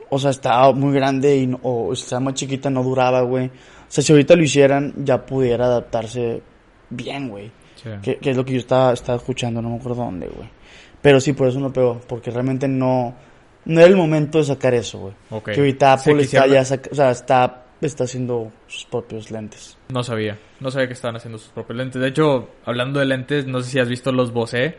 O sea, estaba muy grande y no- o estaba más chiquita, no duraba, güey. O sea, si ahorita lo hicieran, ya pudiera adaptarse bien, güey. Sí. Que, que es lo que yo estaba, estaba escuchando, no me acuerdo dónde, güey. Pero sí, por eso no pegó, porque realmente no, no era el momento de sacar eso, güey. Que ahorita Apple está ya, saca- o sea, está, está haciendo sus propios lentes. No sabía. No sabía que estaban haciendo sus propios lentes. De hecho, hablando de lentes, no sé si has visto los Bose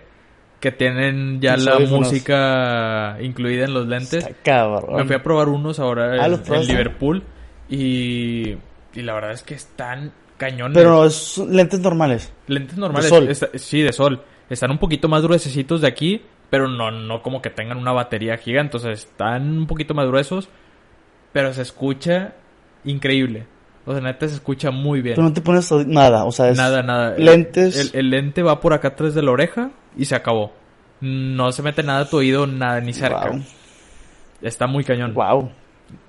que tienen ya Los la audífonos. música incluida en los lentes. Está cabrón. Me fui a probar unos ahora Ah, en. Liverpool y, y la verdad es que están cañones. Pero es lentes normales. Lentes normales. ¿De sol? está- sí, de sol. Están un poquito más gruesecitos de aquí, pero no, no como que tengan una batería gigante. O sea, están un poquito más gruesos, pero se escucha increíble. O sea, neta se escucha muy bien. Pero no te pones nada, o sea, es Nada, nada. lentes. El, el lente va por acá atrás de la oreja y se acabó. No se mete nada a tu oído, nada, ni cerca. Wow. Está muy cañón. Wow.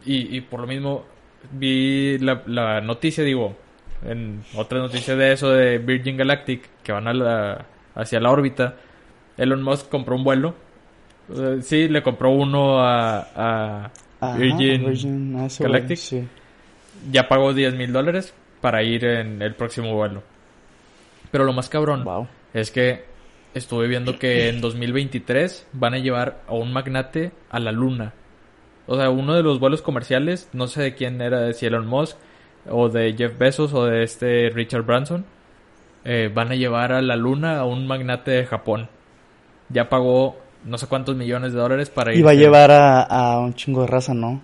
Y, y por lo mismo vi la, la noticia, digo, en otra noticia de eso de Virgin Galactic, que van a la, hacia la órbita, Elon Musk compró un vuelo. Sea, sí, le compró uno a, a Ajá, Virgin, Galactic. sí. Ya pagó 10 mil dólares para ir en el próximo vuelo. Pero lo más cabrón Wow. es que estuve viendo que en 2023 van a llevar a un magnate a la luna. O sea, uno de los vuelos comerciales, no sé de quién era, de si Elon Musk, o de Jeff Bezos, o de este Richard Branson, eh, van a llevar a la luna a un magnate de Japón. Ya pagó no sé cuántos millones de dólares para ir. Iba a llevar a, a un chingo de raza, ¿no? O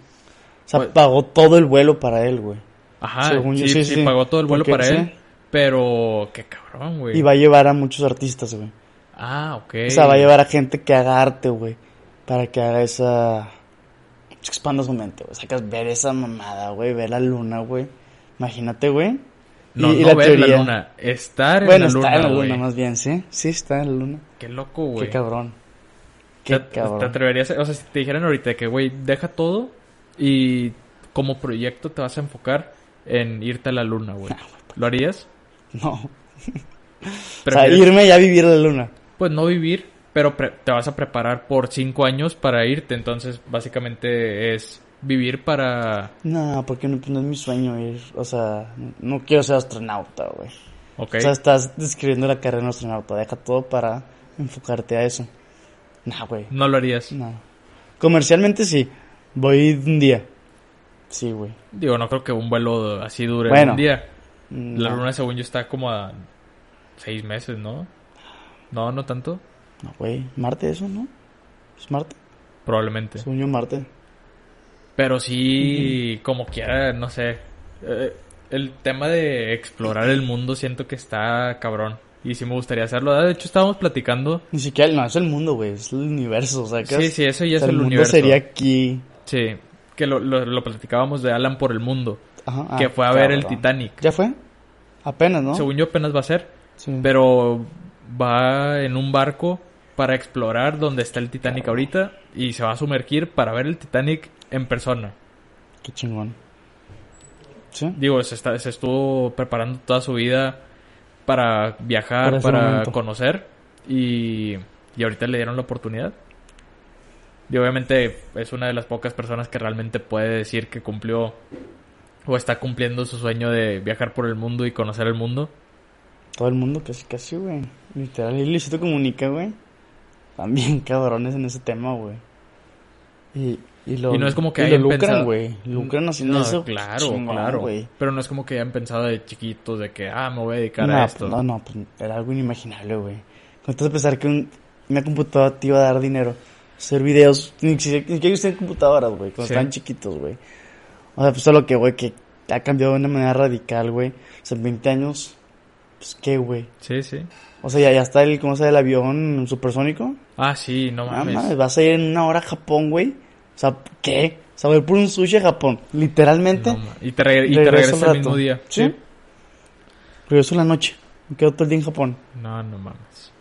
sea, Pues- pagó todo el vuelo para él, güey. Ajá, según yo, sí, sí, sí, sí. pagó todo el vuelo para él. sí. Pero, qué cabrón, güey. Y va a llevar a muchos artistas, güey. Ah, ok. O sea, va a llevar a gente que haga arte, güey. Para que haga esa... Se expanda su mente, güey. Sacas ver esa mamada, güey. Ver la luna, güey. Imagínate, güey. No, Y- y no la ver teoría- la luna, estar en Bueno, la luna, está en la luna más bien, ¿sí? Sí, está en la luna. Qué loco, güey. Qué cabrón. ¿Te, Qué cabrón. te atreverías, a- o sea, si te dijeran ahorita que, güey, deja todo y como proyecto te vas a enfocar en irte a la luna, güey. ¿Lo harías? No. O sea, ¿Prefieres, irme ya a vivir a la luna. Pues no vivir, pero te vas a preparar por cinco años para irte. Entonces, básicamente es vivir para... No, porque no, no es mi sueño ir. O sea, no quiero ser astronauta, güey. Ok. O sea, estás describiendo la carrera de astronauta. Deja todo para enfocarte a eso. No, güey. No lo harías. No. Comercialmente sí. Voy un día. Sí, güey. Digo, no creo que un vuelo así dure Bueno. un día. Mm, La no. luna, según yo, está como a seis meses, ¿no? No, no tanto. No, güey. Marte eso, ¿no? ¿Es Marte? Probablemente. Según yo, Marte. Pero sí, como quiera, no sé. Eh, el tema de explorar el mundo siento que está cabrón. Y sí me gustaría hacerlo. De hecho, estábamos platicando. Ni siquiera, no, es el mundo, güey. Es el universo, o sea, que Sí, sí, eso ya o sea, es el, mundo universo. sería aquí. Sí, que lo, lo, lo platicábamos de Alan por el mundo. Ajá, ah, que fue a ver el. Titanic. ¿Ya fue? Apenas, ¿no? Según yo apenas va a ser. Sí. Pero va en un barco para explorar donde está el Titanic ahorita. Y se va a sumergir para ver el Titanic en persona. Qué chingón. ¿Sí? Digo, se, está, se estuvo preparando toda su vida para viajar, Para momento. conocer y, y ahorita le dieron la oportunidad. Y obviamente es una de las pocas personas que realmente puede decir que cumplió o está cumpliendo su sueño de viajar por el mundo y conocer el mundo. Todo el mundo casi, casi, güey. Literal, y Luisito Comunica, güey. También cabrones en ese tema, güey. Y, y, lo, Y no es como que hayan lo lucran, pensado- güey. Lucran haciendo No, eso. claro, chingón, claro. güey. Pero no es como que hayan pensado de chiquitos de que, ah, me voy a dedicar No, a esto. pues, no, no, pues era algo inimaginable, güey. ¿Cuánto vas a pensar que un- una computadora te iba a dar dinero? Hacer videos, ni siquiera existían computadoras, güey, cuando Sí. estaban chiquitos, güey. O sea, pues solo que, güey, que ha cambiado de una manera radical, güey. O sea, en 20 años, pues, ¿qué, güey? Sí, sí. O sea, ya, ya está el, ¿cómo se llama? El avión supersónico. Ah, sí, no Ah, mames. mames, vas a ir en una hora a Japón, güey. O sea, ¿qué? O sea, voy por un sushi a Japón. Literalmente. No y te, regre- y te regreso regresas al el rato. mismo día. ¿Sí? Regreso en la noche. Me quedo todo el día en Japón. No, no mames.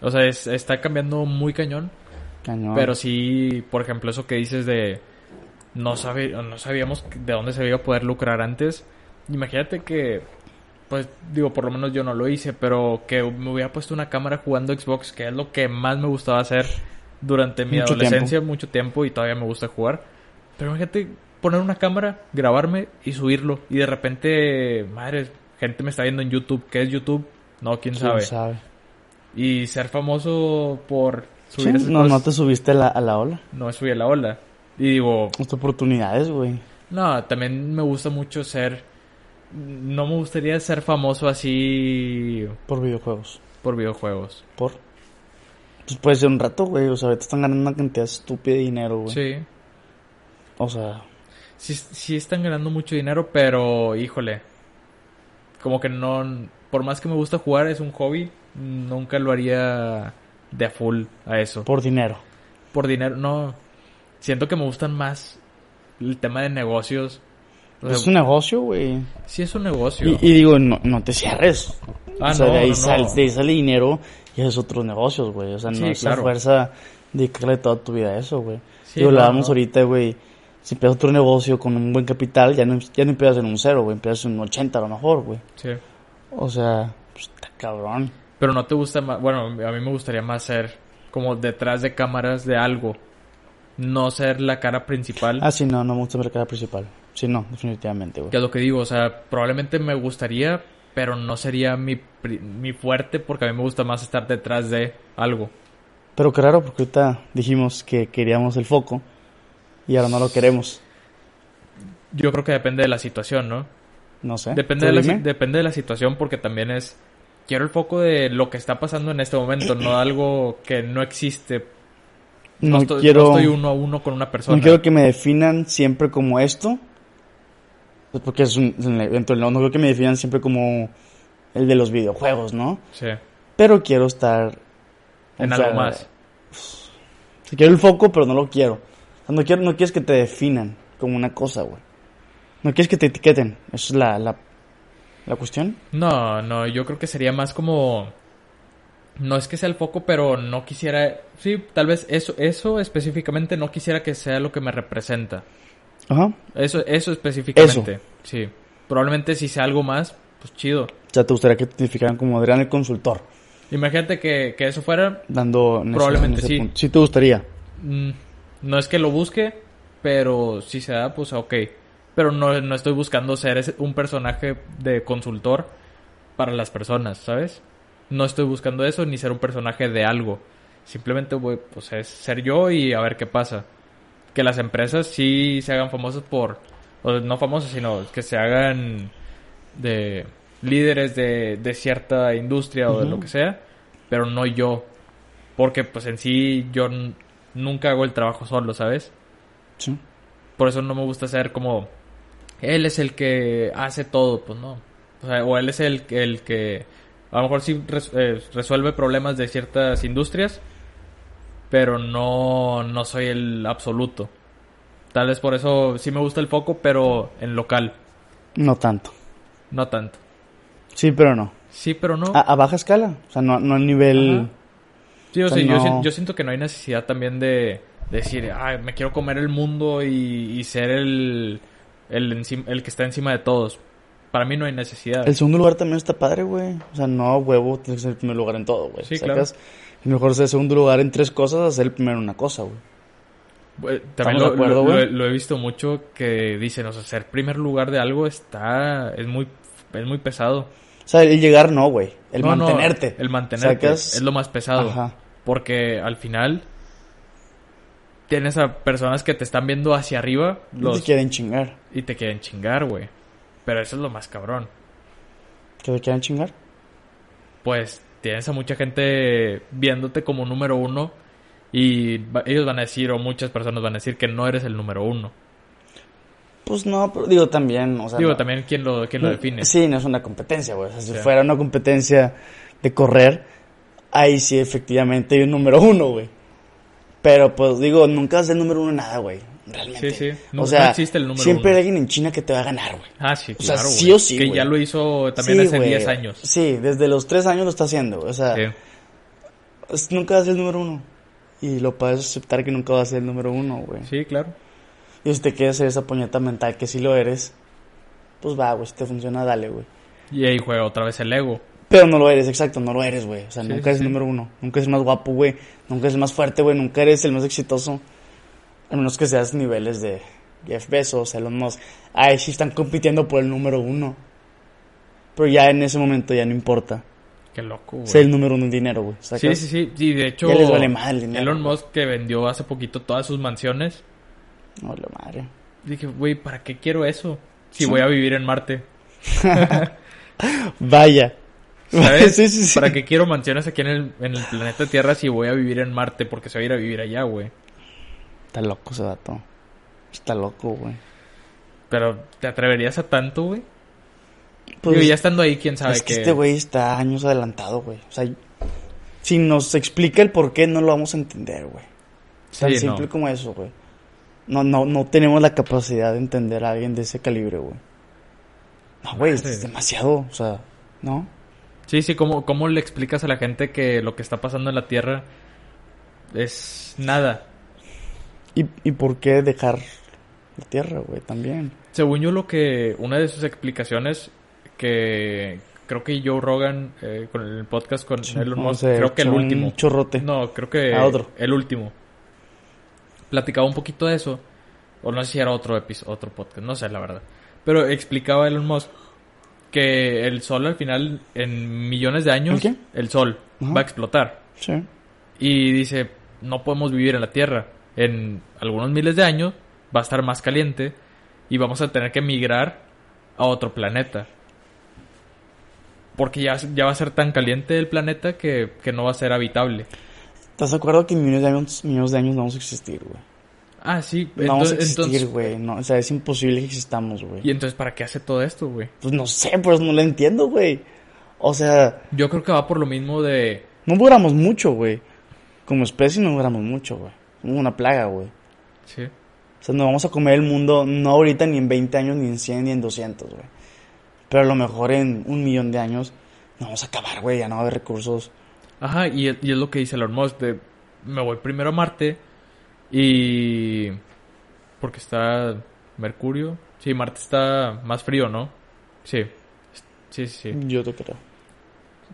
O sea, es- está cambiando muy cañón. Cañón. Pero sí, por ejemplo, eso que dices de... No, sabe, no sabíamos de dónde se iba a poder lucrar antes. Imagínate que... Pues digo, por lo menos yo no lo hice, pero que me hubiera puesto una cámara jugando Xbox, que es lo que más me gustaba hacer durante mi Mucho adolescencia, mucho tiempo, y todavía me gusta jugar. Pero imagínate poner una cámara, grabarme y subirlo. Y de repente, madre, gente me está viendo en YouTube. ¿Qué es YouTube? No, quién, ¿Quién sabe. sabe? Y ser famoso por Sí, subir esas no, no te subiste a la, a la ola. no subir a la ola. Y digo, Las oportunidades, güey. no, también me gusta mucho ser... No me gustaría ser famoso así Por videojuegos. por videojuegos. Por. Pues puede ser un rato, güey. O sea, ahorita están ganando una cantidad estúpida de dinero, güey. Sí. O sea, sí. Sí están ganando mucho dinero, pero híjole. Como que no... Por más que me gusta jugar, es un hobby. Nunca lo haría de a full a eso. por dinero. por dinero, no. Siento que me gustan más el tema de negocios. O sea, es un negocio, güey. sí es un negocio. Y, y digo, no, no te cierres. Ah, o sea, no, de, ahí no, sal- no. de ahí sale dinero y haces otros negocios, güey. O sea, no Sí, es la claro. fuerza dedicarle toda tu vida a eso, güey. Sí, digo, no. ahorita, güey. Si empiezas otro negocio con un buen capital, ya no, ya no empiezas en un cero, güey. Empiezas en un 80 a lo mejor, güey. Sí. O sea, pues está cabrón. Pero no te gusta más, bueno, a mí me gustaría más ser como detrás de cámaras de algo. No ser la cara principal. Ah, sí, no, no me gusta ver la cara principal. Sí, no, definitivamente, güey. Que es lo que digo, o sea, probablemente me gustaría, pero no sería mi, mi fuerte porque a mí me gusta más estar detrás de algo. Pero raro, porque ahorita dijimos que queríamos el foco y ahora no lo queremos. Yo creo que depende de la situación, ¿no? No sé. Depende ¿Tú de, la, depende de la situación porque también es... Quiero el foco de lo que está pasando en este momento, no algo que no existe. No, No, estoy, quiero, no estoy uno a uno con una persona. no quiero que me definan siempre como esto. Pues porque es un, es un evento, no, no quiero que me definan siempre como el de los videojuegos, ¿no? Sí, Pero quiero estar... en sea, algo más. Si quiero el foco, pero no lo quiero. O sea, no, quiero, no quieres que te definan como una cosa, güey. No quieres que te etiqueten. Esa es la, la, la cuestión. No, no, yo creo que sería más como... No es que sea el foco, pero no quisiera... Sí, tal vez eso, eso específicamente no quisiera que sea lo que me representa. Ajá. Eso, eso específicamente. Sí. Probablemente si sea algo más, pues chido. Sea, te gustaría que te identificaran como Adrián el consultor. Imagínate que, que eso fuera... Dando... en ese- Probablemente en ese sí. punto. Sí te gustaría. mm, no es que lo busque, pero si se da, pues ok. Pero no, no estoy buscando ser un personaje de consultor para las personas, ¿sabes? No estoy buscando eso ni ser un personaje de algo. Simplemente voy, pues es ser yo y a ver qué pasa. Que las empresas sí se hagan famosas por, o no famosas, sino que se hagan de líderes de, de cierta industria o de lo que sea, pero no yo. Porque pues en sí yo nunca hago el trabajo solo, ¿sabes? Sí. Por eso no me gusta ser como él es el que hace todo, pues no. O sea, o él es el, que- el que a lo mejor sí res- eh, resuelve problemas de ciertas industrias, pero no, no soy el absoluto. Tal vez por eso sí me gusta el foco, pero en local, No tanto. no tanto. Sí, pero no. Sí, pero no. A, a baja escala. O sea, no, no a nivel... Ajá. Sí, o o sea, yo, no- si- yo siento que no hay necesidad también de, de decir, ay, me quiero comer el mundo y, y ser el, el, el que está encima de todos. Para mí no hay necesidad. El segundo lugar también está padre, güey. O sea, no huevo tienes que ser el primer lugar en todo, güey. Sí, ¿Sacas? Es mejor ser el segundo lugar en tres cosas a ser el primero en una cosa, güey. También ¿Estamos lo, acuerdo, lo- güey? lo- lo he visto mucho que dicen, o sea, ser primer lugar de algo está, es muy, es muy pesado. O sea, el llegar no, güey. El No, no, mantenerte. el mantenerte ¿Sacas? es lo más pesado. Ajá. Porque al final tienes a personas que te están viendo hacia arriba los, te quieren chingar. y te quieren chingar, güey. Pero eso es lo más cabrón. ¿Que te quieren chingar? Pues tienes a mucha gente viéndote como número uno y ellos van a decir, o muchas personas van a decir que no eres el número uno. Pues no, pero digo también, o sea... Digo, no- también quién lo, quién lo no- define. Sí, no es una competencia, güey. O sea, si fuera una competencia de correr, ahí sí efectivamente hay un número uno, güey. Pero pues digo, nunca vas a ser número uno en nada, güey. Realmente. Sí, sí. No- o sea, no existe el número siempre uno. hay alguien en China que te va a ganar, güey. Ah, sí, O sea, claro, sí o sí, Que ya lo hizo también Sí, hace güey. 10 años. Sí, desde los 3 años lo está haciendo. O sea, Sí. nunca vas a ser el número uno. Y lo puedes aceptar que nunca vas a ser el número uno, güey. Sí, claro. Y si te quieres hacer esa puñeta mental que sí lo eres, pues va, güey. Si te funciona, dale, güey. Y ahí juega otra vez el ego. Pero no lo eres, exacto, no lo eres, güey. O sea, Sí, nunca eres sí. el número uno. Nunca eres el más guapo, güey. Nunca eres el más fuerte, güey. Nunca eres el más exitoso. A menos que seas niveles de Jeff Bezos, Elon Musk. Ay, sí están compitiendo por el número uno. Pero ya en ese momento ya no importa. Qué loco, güey. Ser el número uno en dinero, güey. Sí, ¿sacas? sí, sí. Y de hecho, Ya les vale madre el dinero, Elon. Musk que vendió hace poquito todas sus mansiones. No, la madre. Dije, güey, ¿para qué quiero eso? Si Sí. voy a vivir en Marte. Vaya. ¿Sabes? sí, sí, sí. ¿Para qué quiero mansiones aquí en el, en el planeta Tierra si voy a vivir en Marte? Porque se va a ir a vivir allá, güey. Está loco ese vato. Está loco, güey. Pero, ¿te atreverías a tanto, güey? Pues, Digo, ya estando ahí, quién sabe es que este güey está años adelantado, güey. O sea, si nos explica el por qué, no lo vamos a entender, güey. Tan Sí, simple no. como eso, güey. No, no, no tenemos la capacidad de entender a alguien de ese calibre, güey. No, güey, es demasiado, o sea, ¿no? Sí, sí, ¿cómo, ¿cómo le explicas a la gente que lo que está pasando en la Tierra es nada? ¿Y, y por qué dejar la tierra, güey? También. Según yo, lo que. Una de sus explicaciones que creo que Joe Rogan, eh, con el podcast con Elon Musk, sé, creo que el último. chorrote. No, creo que otro. el último. Platicaba un poquito de eso. O no sé si era otro episodio, otro podcast, no sé la verdad. Pero explicaba Elon Musk que el sol al final, en millones de años, ¿El sol Ajá. va a explotar. Sí. Y dice, no podemos vivir en la Tierra. En algunos miles de años va a estar más caliente y vamos a tener que migrar a otro planeta. Porque ya, ya va a ser tan caliente el planeta que, que no va a ser habitable. ¿Estás de acuerdo que en millones de años, millones de años no vamos a existir, güey? Ah, sí. No vamos a existir, güey. No, o sea, es imposible que existamos, güey. ¿Y entonces para qué hace todo esto, güey? Pues no sé, por eso no lo entiendo, güey. O sea, Yo creo que va por lo mismo de... no duramos mucho, güey. Como especie no duramos mucho, güey. Una plaga, güey. Sí. O sea, nos vamos a comer el mundo no ahorita ni en 20 años, ni en 100, ni en 200, güey. Pero a lo mejor en un millón de años nos vamos a acabar, güey. Ya no va a haber recursos. Ajá, y, y es lo que dice Elon Musk, de me voy primero a Marte y... Porque está Mercurio. Sí, Marte está más frío, ¿no? Sí. Sí, sí, sí. Yo te creo.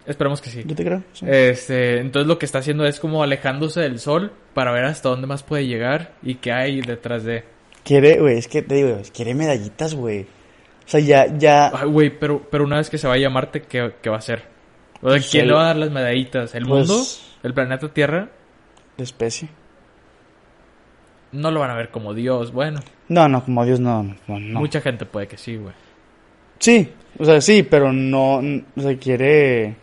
Esperemos que sí. Yo te creo. sí. Este, entonces lo que está haciendo es como alejándose del sol para ver hasta dónde más puede llegar y qué hay detrás de... Quiere, güey, es que te digo, quiere medallitas, güey. O sea, ya, ya. Ay, güey, pero, pero una vez que se vaya a Marte, ¿qué, qué va a hacer? O sea, Pues ¿quién le va a dar las medallitas? ¿El Pues- mundo? ¿El planeta Tierra? de especie. No lo van a ver como Dios. Bueno, No, no, como Dios, no, no, no. mucha gente puede que sí, güey. Sí, o sea, sí, pero no, o sea, quiere,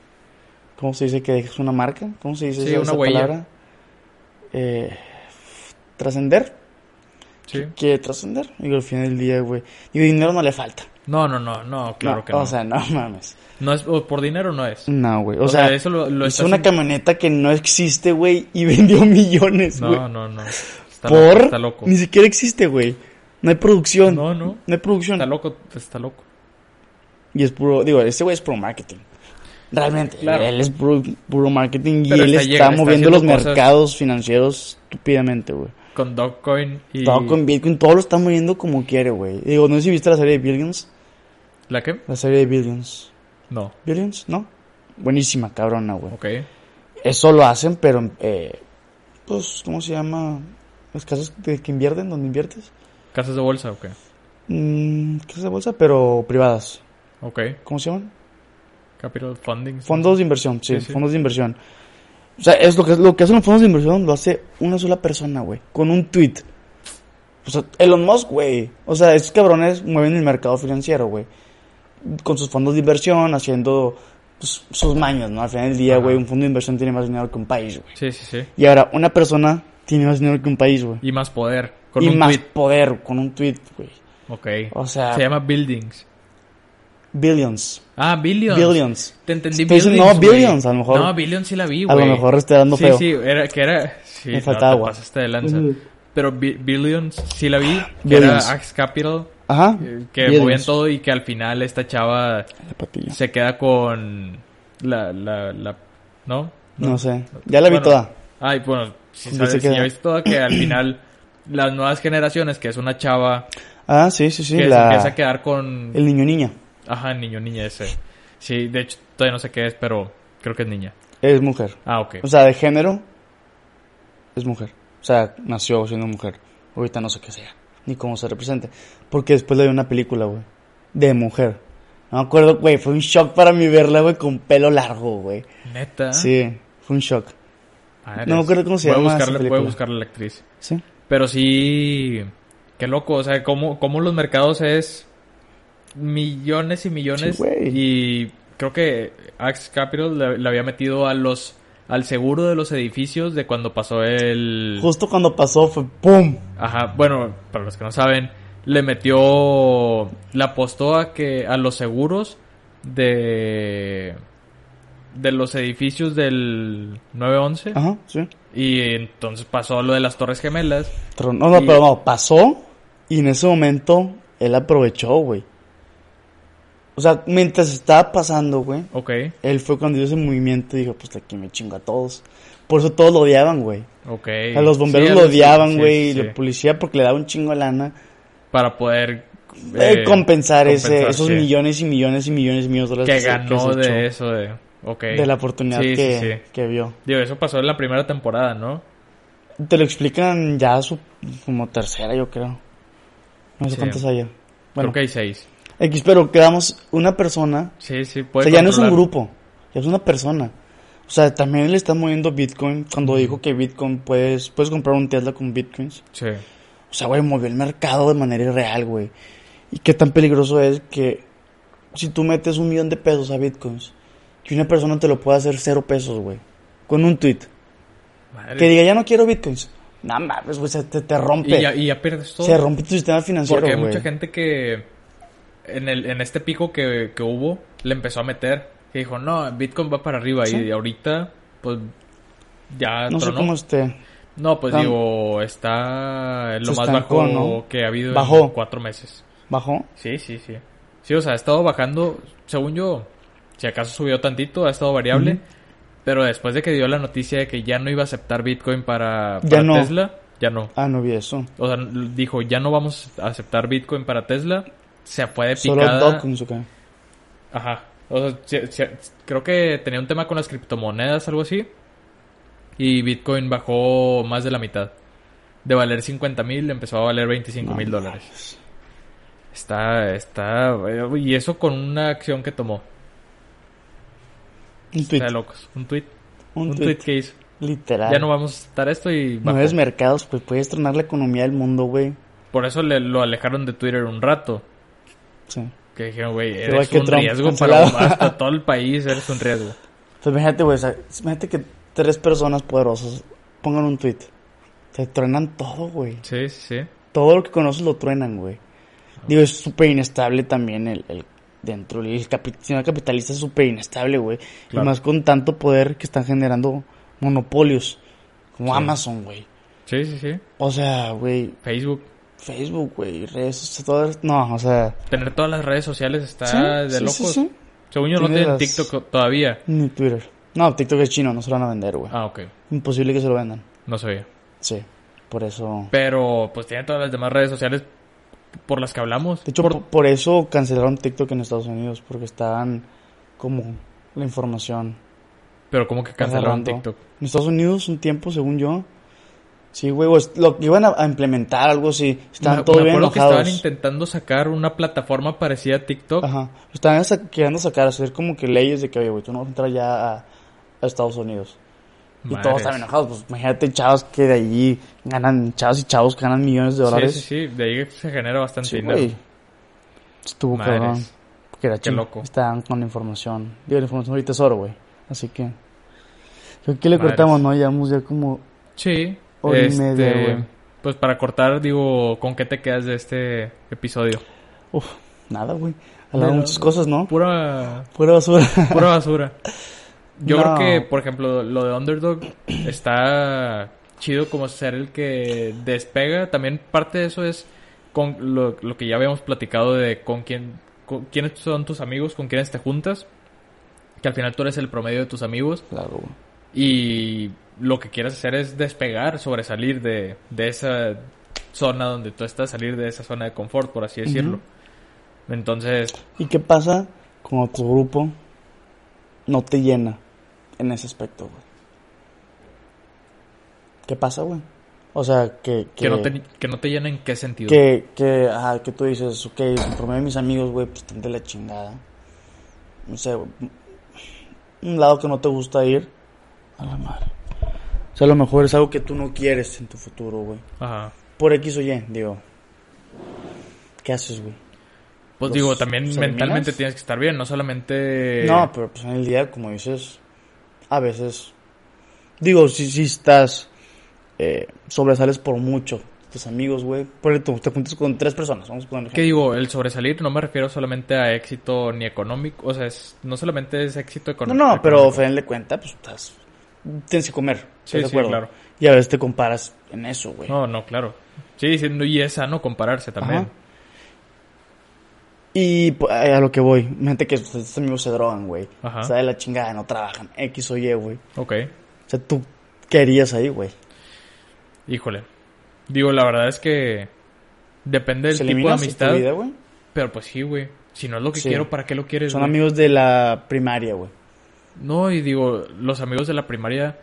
¿cómo se dice que dejes una marca? ¿Cómo se dice Sí, esa, una palabra? Eh, trascender, Sí. quiere trascender, y al final del día, güey, y dinero no le falta. No, no, no, no, claro No, que no. O sea, no mames. no es, o por dinero no es. No, güey, o, O sea, sea, eso lo- lo es una haciendo- camioneta que no existe, güey, y vendió millones, güey. No, no, no. Está Por, loco, está loco. ni siquiera existe, güey. No hay producción. No, no. No hay producción. Está loco, está loco. Y es puro, digo, este güey es puro marketing. Realmente, Claro. él es puro, puro marketing y él está moviendo los cosas- mercados financieros estúpidamente, güey. Con Dogecoin y... Todo con Bitcoin, todo lo está moviendo como quiere, güey. Digo, no sé si viste la serie de Billions. ¿La qué? La serie de Billions. No. ¿Billions? ¿No? Buenísima, cabrona, güey. Ok. Eso lo hacen, pero, eh, pues, ¿cómo se llama? Las casas de que invierten, donde inviertes. ¿Casas de bolsa o qué? Mm, casas de bolsa, pero privadas. Ok. ¿Cómo se llaman? Capital Funding. Fondos de inversión, sí, Sí, sí. fondos de inversión. O sea, es lo que, lo que hacen los fondos de inversión, lo hace una sola persona, güey, con un tweet. O sea, Elon Musk, güey. O sea, esos cabrones mueven el mercado financiero, güey. Con sus fondos de inversión, haciendo pues, sus maños, ¿no? Al final del día, güey, un fondo de inversión tiene más dinero que un país, güey. Sí, sí, sí. Y ahora, una persona tiene más dinero que un país, güey. Y más poder. Con Y un más tweet. poder con un tweet, güey. Ok. O sea, Se llama Buildings. Billions. Ah, Billions. Billions. Te entendí diciendo- Billions, no. Billions, a lo mejor. No, Billions sí la vi, A güey. lo mejor estoy dando sí, feo. Sí, era, que era... Sí, Me no, falta te agua. pasaste de lanza. Pero Bi- Billions sí la vi. Que Billions. era Axe Capital. Ajá. eh, Que Billions. movían todo y que al final esta chava se queda con la... la, la ¿No? No sé. Ya la vi Bueno, toda. Ay, bueno, si sabes, si ya viste todo que al final las nuevas generaciones, que es una chava Ah, sí, sí, sí. que se la... empieza a quedar con... El niño niña. Ajá, niño, niña ese. Sí, de hecho todavía no sé qué es, pero creo que es niña. Es mujer. Ah, ok. O sea, de género. Es mujer. O sea, nació siendo mujer. Ahorita no sé qué sea. Ni cómo se represente. Porque después le vi una película, güey. De mujer. No me acuerdo, güey, fue un shock para mí verla, güey, con pelo largo, güey. Neta. Sí, fue un shock. Madres. No me acuerdo cómo se Voy llama esa buscarle- Voy película. a buscarle a la actriz. Sí. Pero sí, qué loco, o sea, cómo, cómo los mercados es millones y millones Sí, y creo que Axe Capital le, le había metido a los al seguro de los edificios de cuando pasó el Justo cuando pasó fue ¡pum! ajá, bueno, para los que no saben, le metió le apostó a que a los seguros de de los edificios del 911 Ajá, sí. y entonces pasó lo de las Torres Gemelas Pero no, no, Y- pero no, pasó y en ese momento él aprovechó, güey. O sea, mientras estaba pasando, güey, Ok, él fue cuando hizo ese movimiento y dijo, pues aquí me chingo a todos. Por eso todos lo odiaban, güey. ok. A los bomberos Sí, lo odiaban, sí, güey, y sí. la policía porque le daba un chingo de lana. Para poder... eh, eh, compensar, ese, esos millones y millones y millones y millones de dólares Que ganó echó de eso, de... Ok. de la oportunidad que, que vio. Digo, eso pasó en la primera temporada, ¿no? Te lo explican ya su como tercera, yo creo. No sé Sí. cuántos haya. Bueno, Creo que hay seis. X, pero quedamos una persona. Sí, sí, O puede sea, ya no es un grupo, ya es una persona. O sea, también le están moviendo Bitcoin cuando dijo que Bitcoin puedes, puedes comprar un Tesla con Bitcoins. Sí. O sea, güey, movió el mercado de manera irreal, güey. Y qué tan peligroso es que si tú metes un millón de pesos a Bitcoins, que una persona te lo pueda hacer cero pesos, güey. Con un tweet. Madre. Que diga, ya no quiero Bitcoins. No mames, güey, se te, te rompe. Y ya, y ya pierdes todo. Se rompe tu sistema financiero, Porque hay güey. mucha gente que en, el, en este pico que, que hubo le empezó a meter. Que dijo, no, Bitcoin va para arriba. Sí. Y ahorita, pues, ya No sé tronó. cómo esté. No, pues digo, está lo Se más estancó, bajo ¿no? que ha habido Bajó. en cuatro meses. ¿Bajó? Sí, sí, sí. Sí, o sea, ha estado bajando, según yo, si acaso subió tantito, ha estado variable. Pero después de que dio la noticia de que ya no iba a aceptar Bitcoin para, Ya para no. Tesla, ya no. Ah, no vi eso. O sea, dijo, ya no vamos a aceptar Bitcoin para Tesla. Se fue de Solo picada. Dawkins, ok. Ajá. O sea, creo que tenía un tema con las criptomonedas, algo así. Y Bitcoin bajó más de la mitad. De valer 50 mil, empezó a valer 25 mil No dólares. Está, está, y eso con una acción que tomó. Un tweet. Está locos. Un tweet. Un, Un, tweet. tweet que hizo. Literal. Ya no vamos a aceptar esto y bajó. Nuevos mercados, pues puedes tronar la economía del mundo, güey. Por eso le, lo alejaron de Twitter un rato. Sí. Que dijeron, güey, eres que un Trump, riesgo cancelado. para hasta todo el país, eres un riesgo. Pues imagínate, güey, imagínate que tres personas poderosas pongan un tweet. Te truenan todo, güey. Sí, sí, sí. Todo lo que conoces lo truenan, güey. Digo, es súper inestable también el, el dentro. El capi- sistema capitalista es súper inestable, güey. Claro. Y más con tanto poder que están generando monopolios. Como Sí. Amazon, güey. Sí, sí, sí. O sea, güey, Facebook. Facebook, güey, redes, sociales, no, o sea, Tener todas las redes sociales está sí, de locos. sí, sí. Según yo no Tiene tienen las- TikTok todavía. Ni Twitter. No, TikTok es chino, no se lo van a vender, güey. Ah, ok. Imposible que se lo vendan. No sabía. Sí, por eso. Pero pues tienen todas las demás redes sociales por las que hablamos. De hecho, Por- por, eso cancelaron TikTok en Estados Unidos, porque estaban como la información. Pero como que cancelaron. TikTok. En Estados Unidos, un tiempo, según yo. Sí, güey, pues, lo que iban a, a implementar, algo así. Estaban me, todos me bien acuerdo que enojados. estaban intentando sacar una plataforma parecida a TikTok. Ajá. Estaban sa- queriendo sacar, hacer como que leyes de que, oye, güey, tú no vas a entrar ya a, a Estados Unidos. Y todos estaban enojados. Pues imagínate chavos que de allí ganan, chavos y chavos que ganan millones de dólares. Sí, sí, sí. De ahí se genera bastante Sí, dinero. güey. Estuvo Madres. cabrón. Porque era Qué loco. Estaban con la información. Digo, la información ahorita es oro, güey. Así que. Creo que le Madres. cortamos, ¿no? Llevamos ya como. Sí. Hora y este, media, güey. Pues para cortar, digo, ¿con qué te quedas de este episodio? Uf, nada, güey. Hablaba Pero- muchas cosas, ¿no? Pura, Pura basura. pura basura. Yo No. creo que, por ejemplo, lo de Underdog está chido como ser el que despega. También parte de eso es con lo, lo que ya habíamos platicado de con quién, con quiénes son tus amigos, con quiénes te juntas. Que al final tú eres el promedio de tus amigos. claro, güey. Y lo que quieres hacer es despegar, sobresalir de, de esa zona donde tú estás, salir de esa zona de confort, por así decirlo. Entonces, ¿Y qué pasa cuando tu grupo no te llena en ese aspecto, güey? ¿Qué pasa, güey? O sea, que... que, no, te, que no te llena en qué sentido. Que, que, ajá, que tú dices, ok, el promedio de mis amigos, güey, pues están de la chingada. no sé, un lado que no te gusta ir, a la madre. O sea, a lo mejor es algo que tú no quieres en tu futuro, güey. Ajá. Por X o Y, digo. ¿Qué haces, güey? Pues Los- digo, también ¿los mentalmente eliminas? tienes que estar bien, no solamente... No, pero pues en el día, como dices, a veces. Digo, si, si estás. Eh, sobresales por mucho. Tus amigos, güey. Por ejemplo, te juntas con tres personas. Vamos a ¿Qué digo? El sobresalir no me refiero solamente a éxito ni económico, o sea, es, no solamente es éxito No, económico. no, pero a final de cuenta, pues estás. Tienes que comer. ¿Estás Sí, sí, claro. Y a veces te comparas en eso, güey. No, no, claro. Sí, sí, y es sano compararse también. Ajá. Y pues, a lo que voy, gente que estos amigos se drogan, güey. Ajá. O sea, de la chingada, no trabajan. X o Y, güey. Ok, O sea, tú querías ahí, güey. híjole. Digo, la verdad es que depende del ¿Se tipo de amistad. tu vida? Pero pues sí, güey. Si no es lo que Sí. quiero, ¿para qué lo quieres? Son amigos de la primaria, güey. No, y digo, los amigos de la primaria,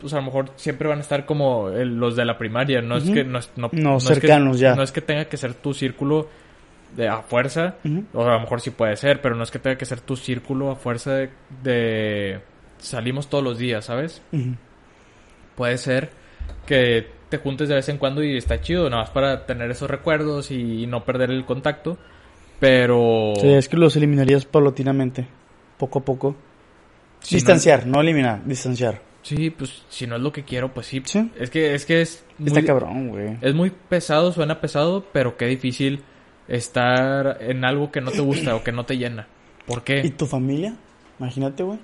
pues a lo mejor siempre van a estar como el- los de la primaria. No es que no, es- no, No, es que- ya. No es que tenga que ser tu círculo de a fuerza, o a lo mejor sí puede ser, pero no es que tenga que ser tu círculo a fuerza de, de salimos todos los días, ¿sabes? Puede ser que te juntes de vez en cuando y está chido, nada más para tener esos recuerdos y, no perder el contacto. Pero Sí, es que los eliminarías paulatinamente, poco a poco. si distanciar, no, eliminar, distanciar. Sí, pues si no es lo que quiero, pues sí. Sí. Es que es que es muy, Está cabrón, güey. es muy pesado, suena pesado, pero qué difícil estar en algo que no te gusta o que no te llena. ¿Por ¿Y qué? tu familia? Imagínate, güey.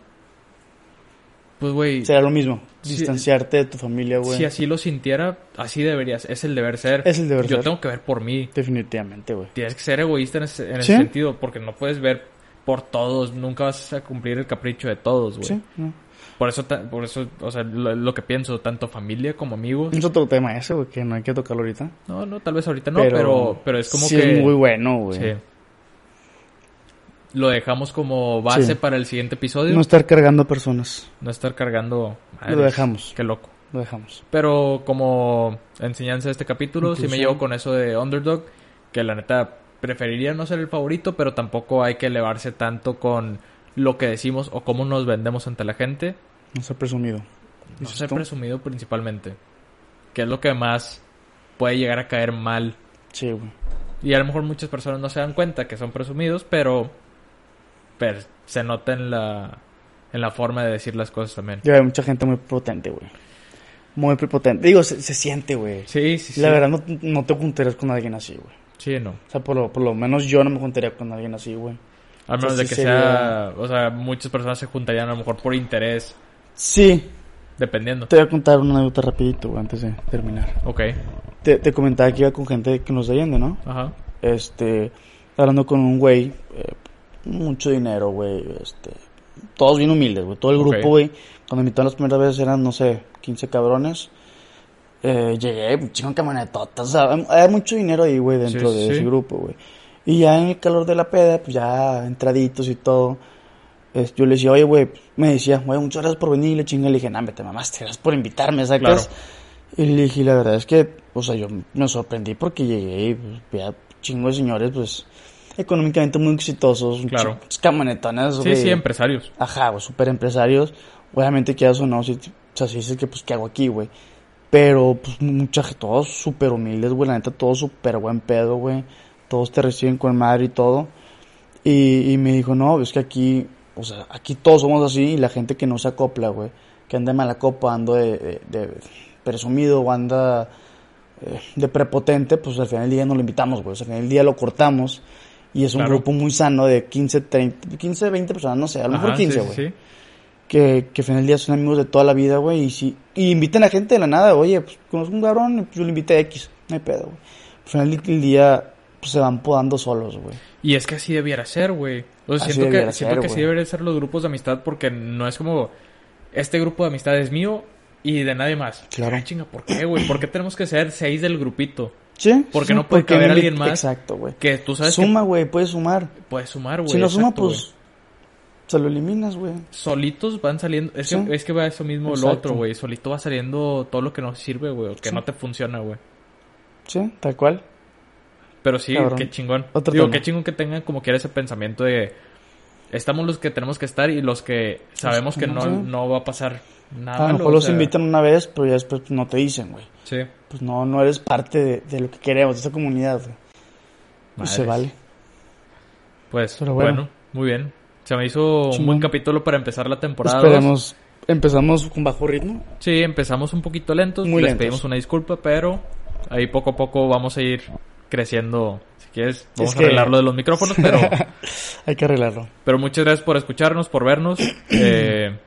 Pues güey, Será lo mismo, distanciarte de tu familia, güey. si así lo sintiera, así deberías, es el deber ser. Es el deber Yo ser. tengo que ver por mí. Definitivamente, güey. Tienes que ser egoísta en ese, en ese Sí. sentido, porque no puedes ver por todos, nunca vas a cumplir el capricho de todos, güey. Sí, no. Por eso, por eso, o sea, lo, lo que pienso, tanto familia como amigos. Es otro tema ese, güey, que no hay que tocarlo ahorita. No, no, tal vez ahorita no, pero, pero, es como sí que... es muy bueno, güey. Sí. Lo dejamos como base Sí. para el siguiente episodio. No estar cargando personas. No estar cargando... Lo dejamos. Qué loco. Lo dejamos. Pero como enseñanza de este capítulo, sí me llevo con eso de Underdog, que la neta preferiría no ser el favorito, pero tampoco hay que elevarse tanto con lo que decimos o cómo nos vendemos ante la gente. No ser presumido. No ¿Dices ser tú? presumido principalmente. Que es lo que más puede llegar a caer mal. Sí, güey. Y a lo mejor muchas personas no se dan cuenta que son presumidos, pero, pero se nota en la, en la forma de decir las cosas también. Ya hay mucha gente muy potente, güey. Muy prepotente. Digo, se, se siente, güey. Sí, sí, sí. La verdad, no, no te juntarías con alguien así, güey. Sí, no. O sea, por lo, por lo menos yo no me juntaría con alguien así, güey. Al menos de sí que sería- sea, o sea, muchas personas se juntarían a lo mejor por interés, Sí. dependiendo. Te voy a contar una anécdota rapidito, güey, antes de terminar. Ok, Te, te comentaba que iba con gente que nos de Allende, ¿no? ajá, Este, hablando con un güey, eh, mucho dinero, güey, este, todos bien humildes, güey, todo el grupo, güey, cuando me invitaron las primeras veces eran, no sé, 15 cabrones, eh, llegué, de camionetotas, o sea, hay mucho dinero ahí, güey, dentro Sí, de sí. ese grupo, güey. Y ya en el calor de la peda, pues ya entraditos y todo, es- yo le decía, oye, güey, me decía, güey, muchas gracias por venir, y le chingue, le dije, nah, te mamaste, gracias por invitarme, ¿sacas? Claro. Y le dije, la verdad es que, o sea, yo me sorprendí porque llegué y pues, vi a chingo de señores, pues, económicamente muy exitosos, Claro. chingos camionetones, sí, sí, empresarios. Ajá, güey, super empresarios. Obviamente quieras o no, si, o sea, si dices que, pues, ¿qué hago aquí, güey? Pero, pues, mucha todos súper humildes, güey, la neta, todos súper buen pedo, güey. Todos te reciben con madre y todo. Y, y me dijo, no, es que aquí, o sea, aquí todos somos así y la gente que no se acopla, güey. Que anda de mala copa, ando de, de, de presumido o anda eh, de prepotente, pues al final del día no lo invitamos, güey. O sea, al final del día lo cortamos. Y es un Claro. grupo muy sano de 15, 30, 15, 20 personas, no sé, a lo mejor Ajá, 15, sí, güey sí, sí. que, que al final del día son amigos de toda la vida, güey, y si, y invitan a gente de la nada, oye, pues conozco un cabrón, pues yo le invité a X, no hay pedo, güey. Al final del día, pues se van podando solos, güey. Y es que así debiera ser, güey. O sea, Así siento que, siento ser, que así deberían ser los grupos de amistad porque no es como, este grupo de amistad es mío y de nadie más. Claro. Ay, chinga, ¿por qué, güey? ¿Por qué tenemos que ser seis del grupito? ¿Sí? Porque sí, no puede porque caber alguien más Exacto, güey. Que tú sabes Suma, güey, puedes sumar. puedes sumar, güey. Si no suma, exacto, pues, güey. se lo eliminas, güey. Solitos van saliendo. Es, Sí. que, es que va eso mismo lo Exacto. otro, güey. Solito va saliendo todo lo que no sirve, güey. O que Sí. no te funciona, güey. Sí, tal cual. Pero sí, Cabrón. qué chingón. Otro Digo, tema. qué chingón que tengan como quiera ese pensamiento de... estamos los que tenemos que estar y los que sabemos que no, no no va a pasar nada. A lo mejor los sea, invitan una vez, pero ya después no te dicen, güey. Sí. Pues no, no eres parte de, de lo que queremos, de esta comunidad, güey. Y se vale. Pues Pero bueno. bueno. muy bien. Se me hizo un buen capítulo para empezar la temporada. Esperemos. Empezamos con bajo ritmo. Sí, empezamos un poquito lentos. Muy Les lentos. pedimos una disculpa, pero ahí poco a poco vamos a ir creciendo. Si quieres, vamos Es a que- arreglar lo de los micrófonos, pero, Hay que arreglarlo. pero muchas gracias por escucharnos, por vernos. eh,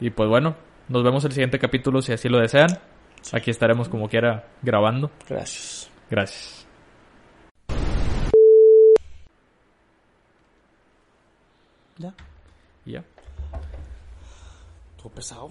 y pues bueno, nos vemos el siguiente capítulo si así lo desean. Aquí estaremos como quiera grabando. Gracias. Gracias. Ya. Ya. Todo pesado.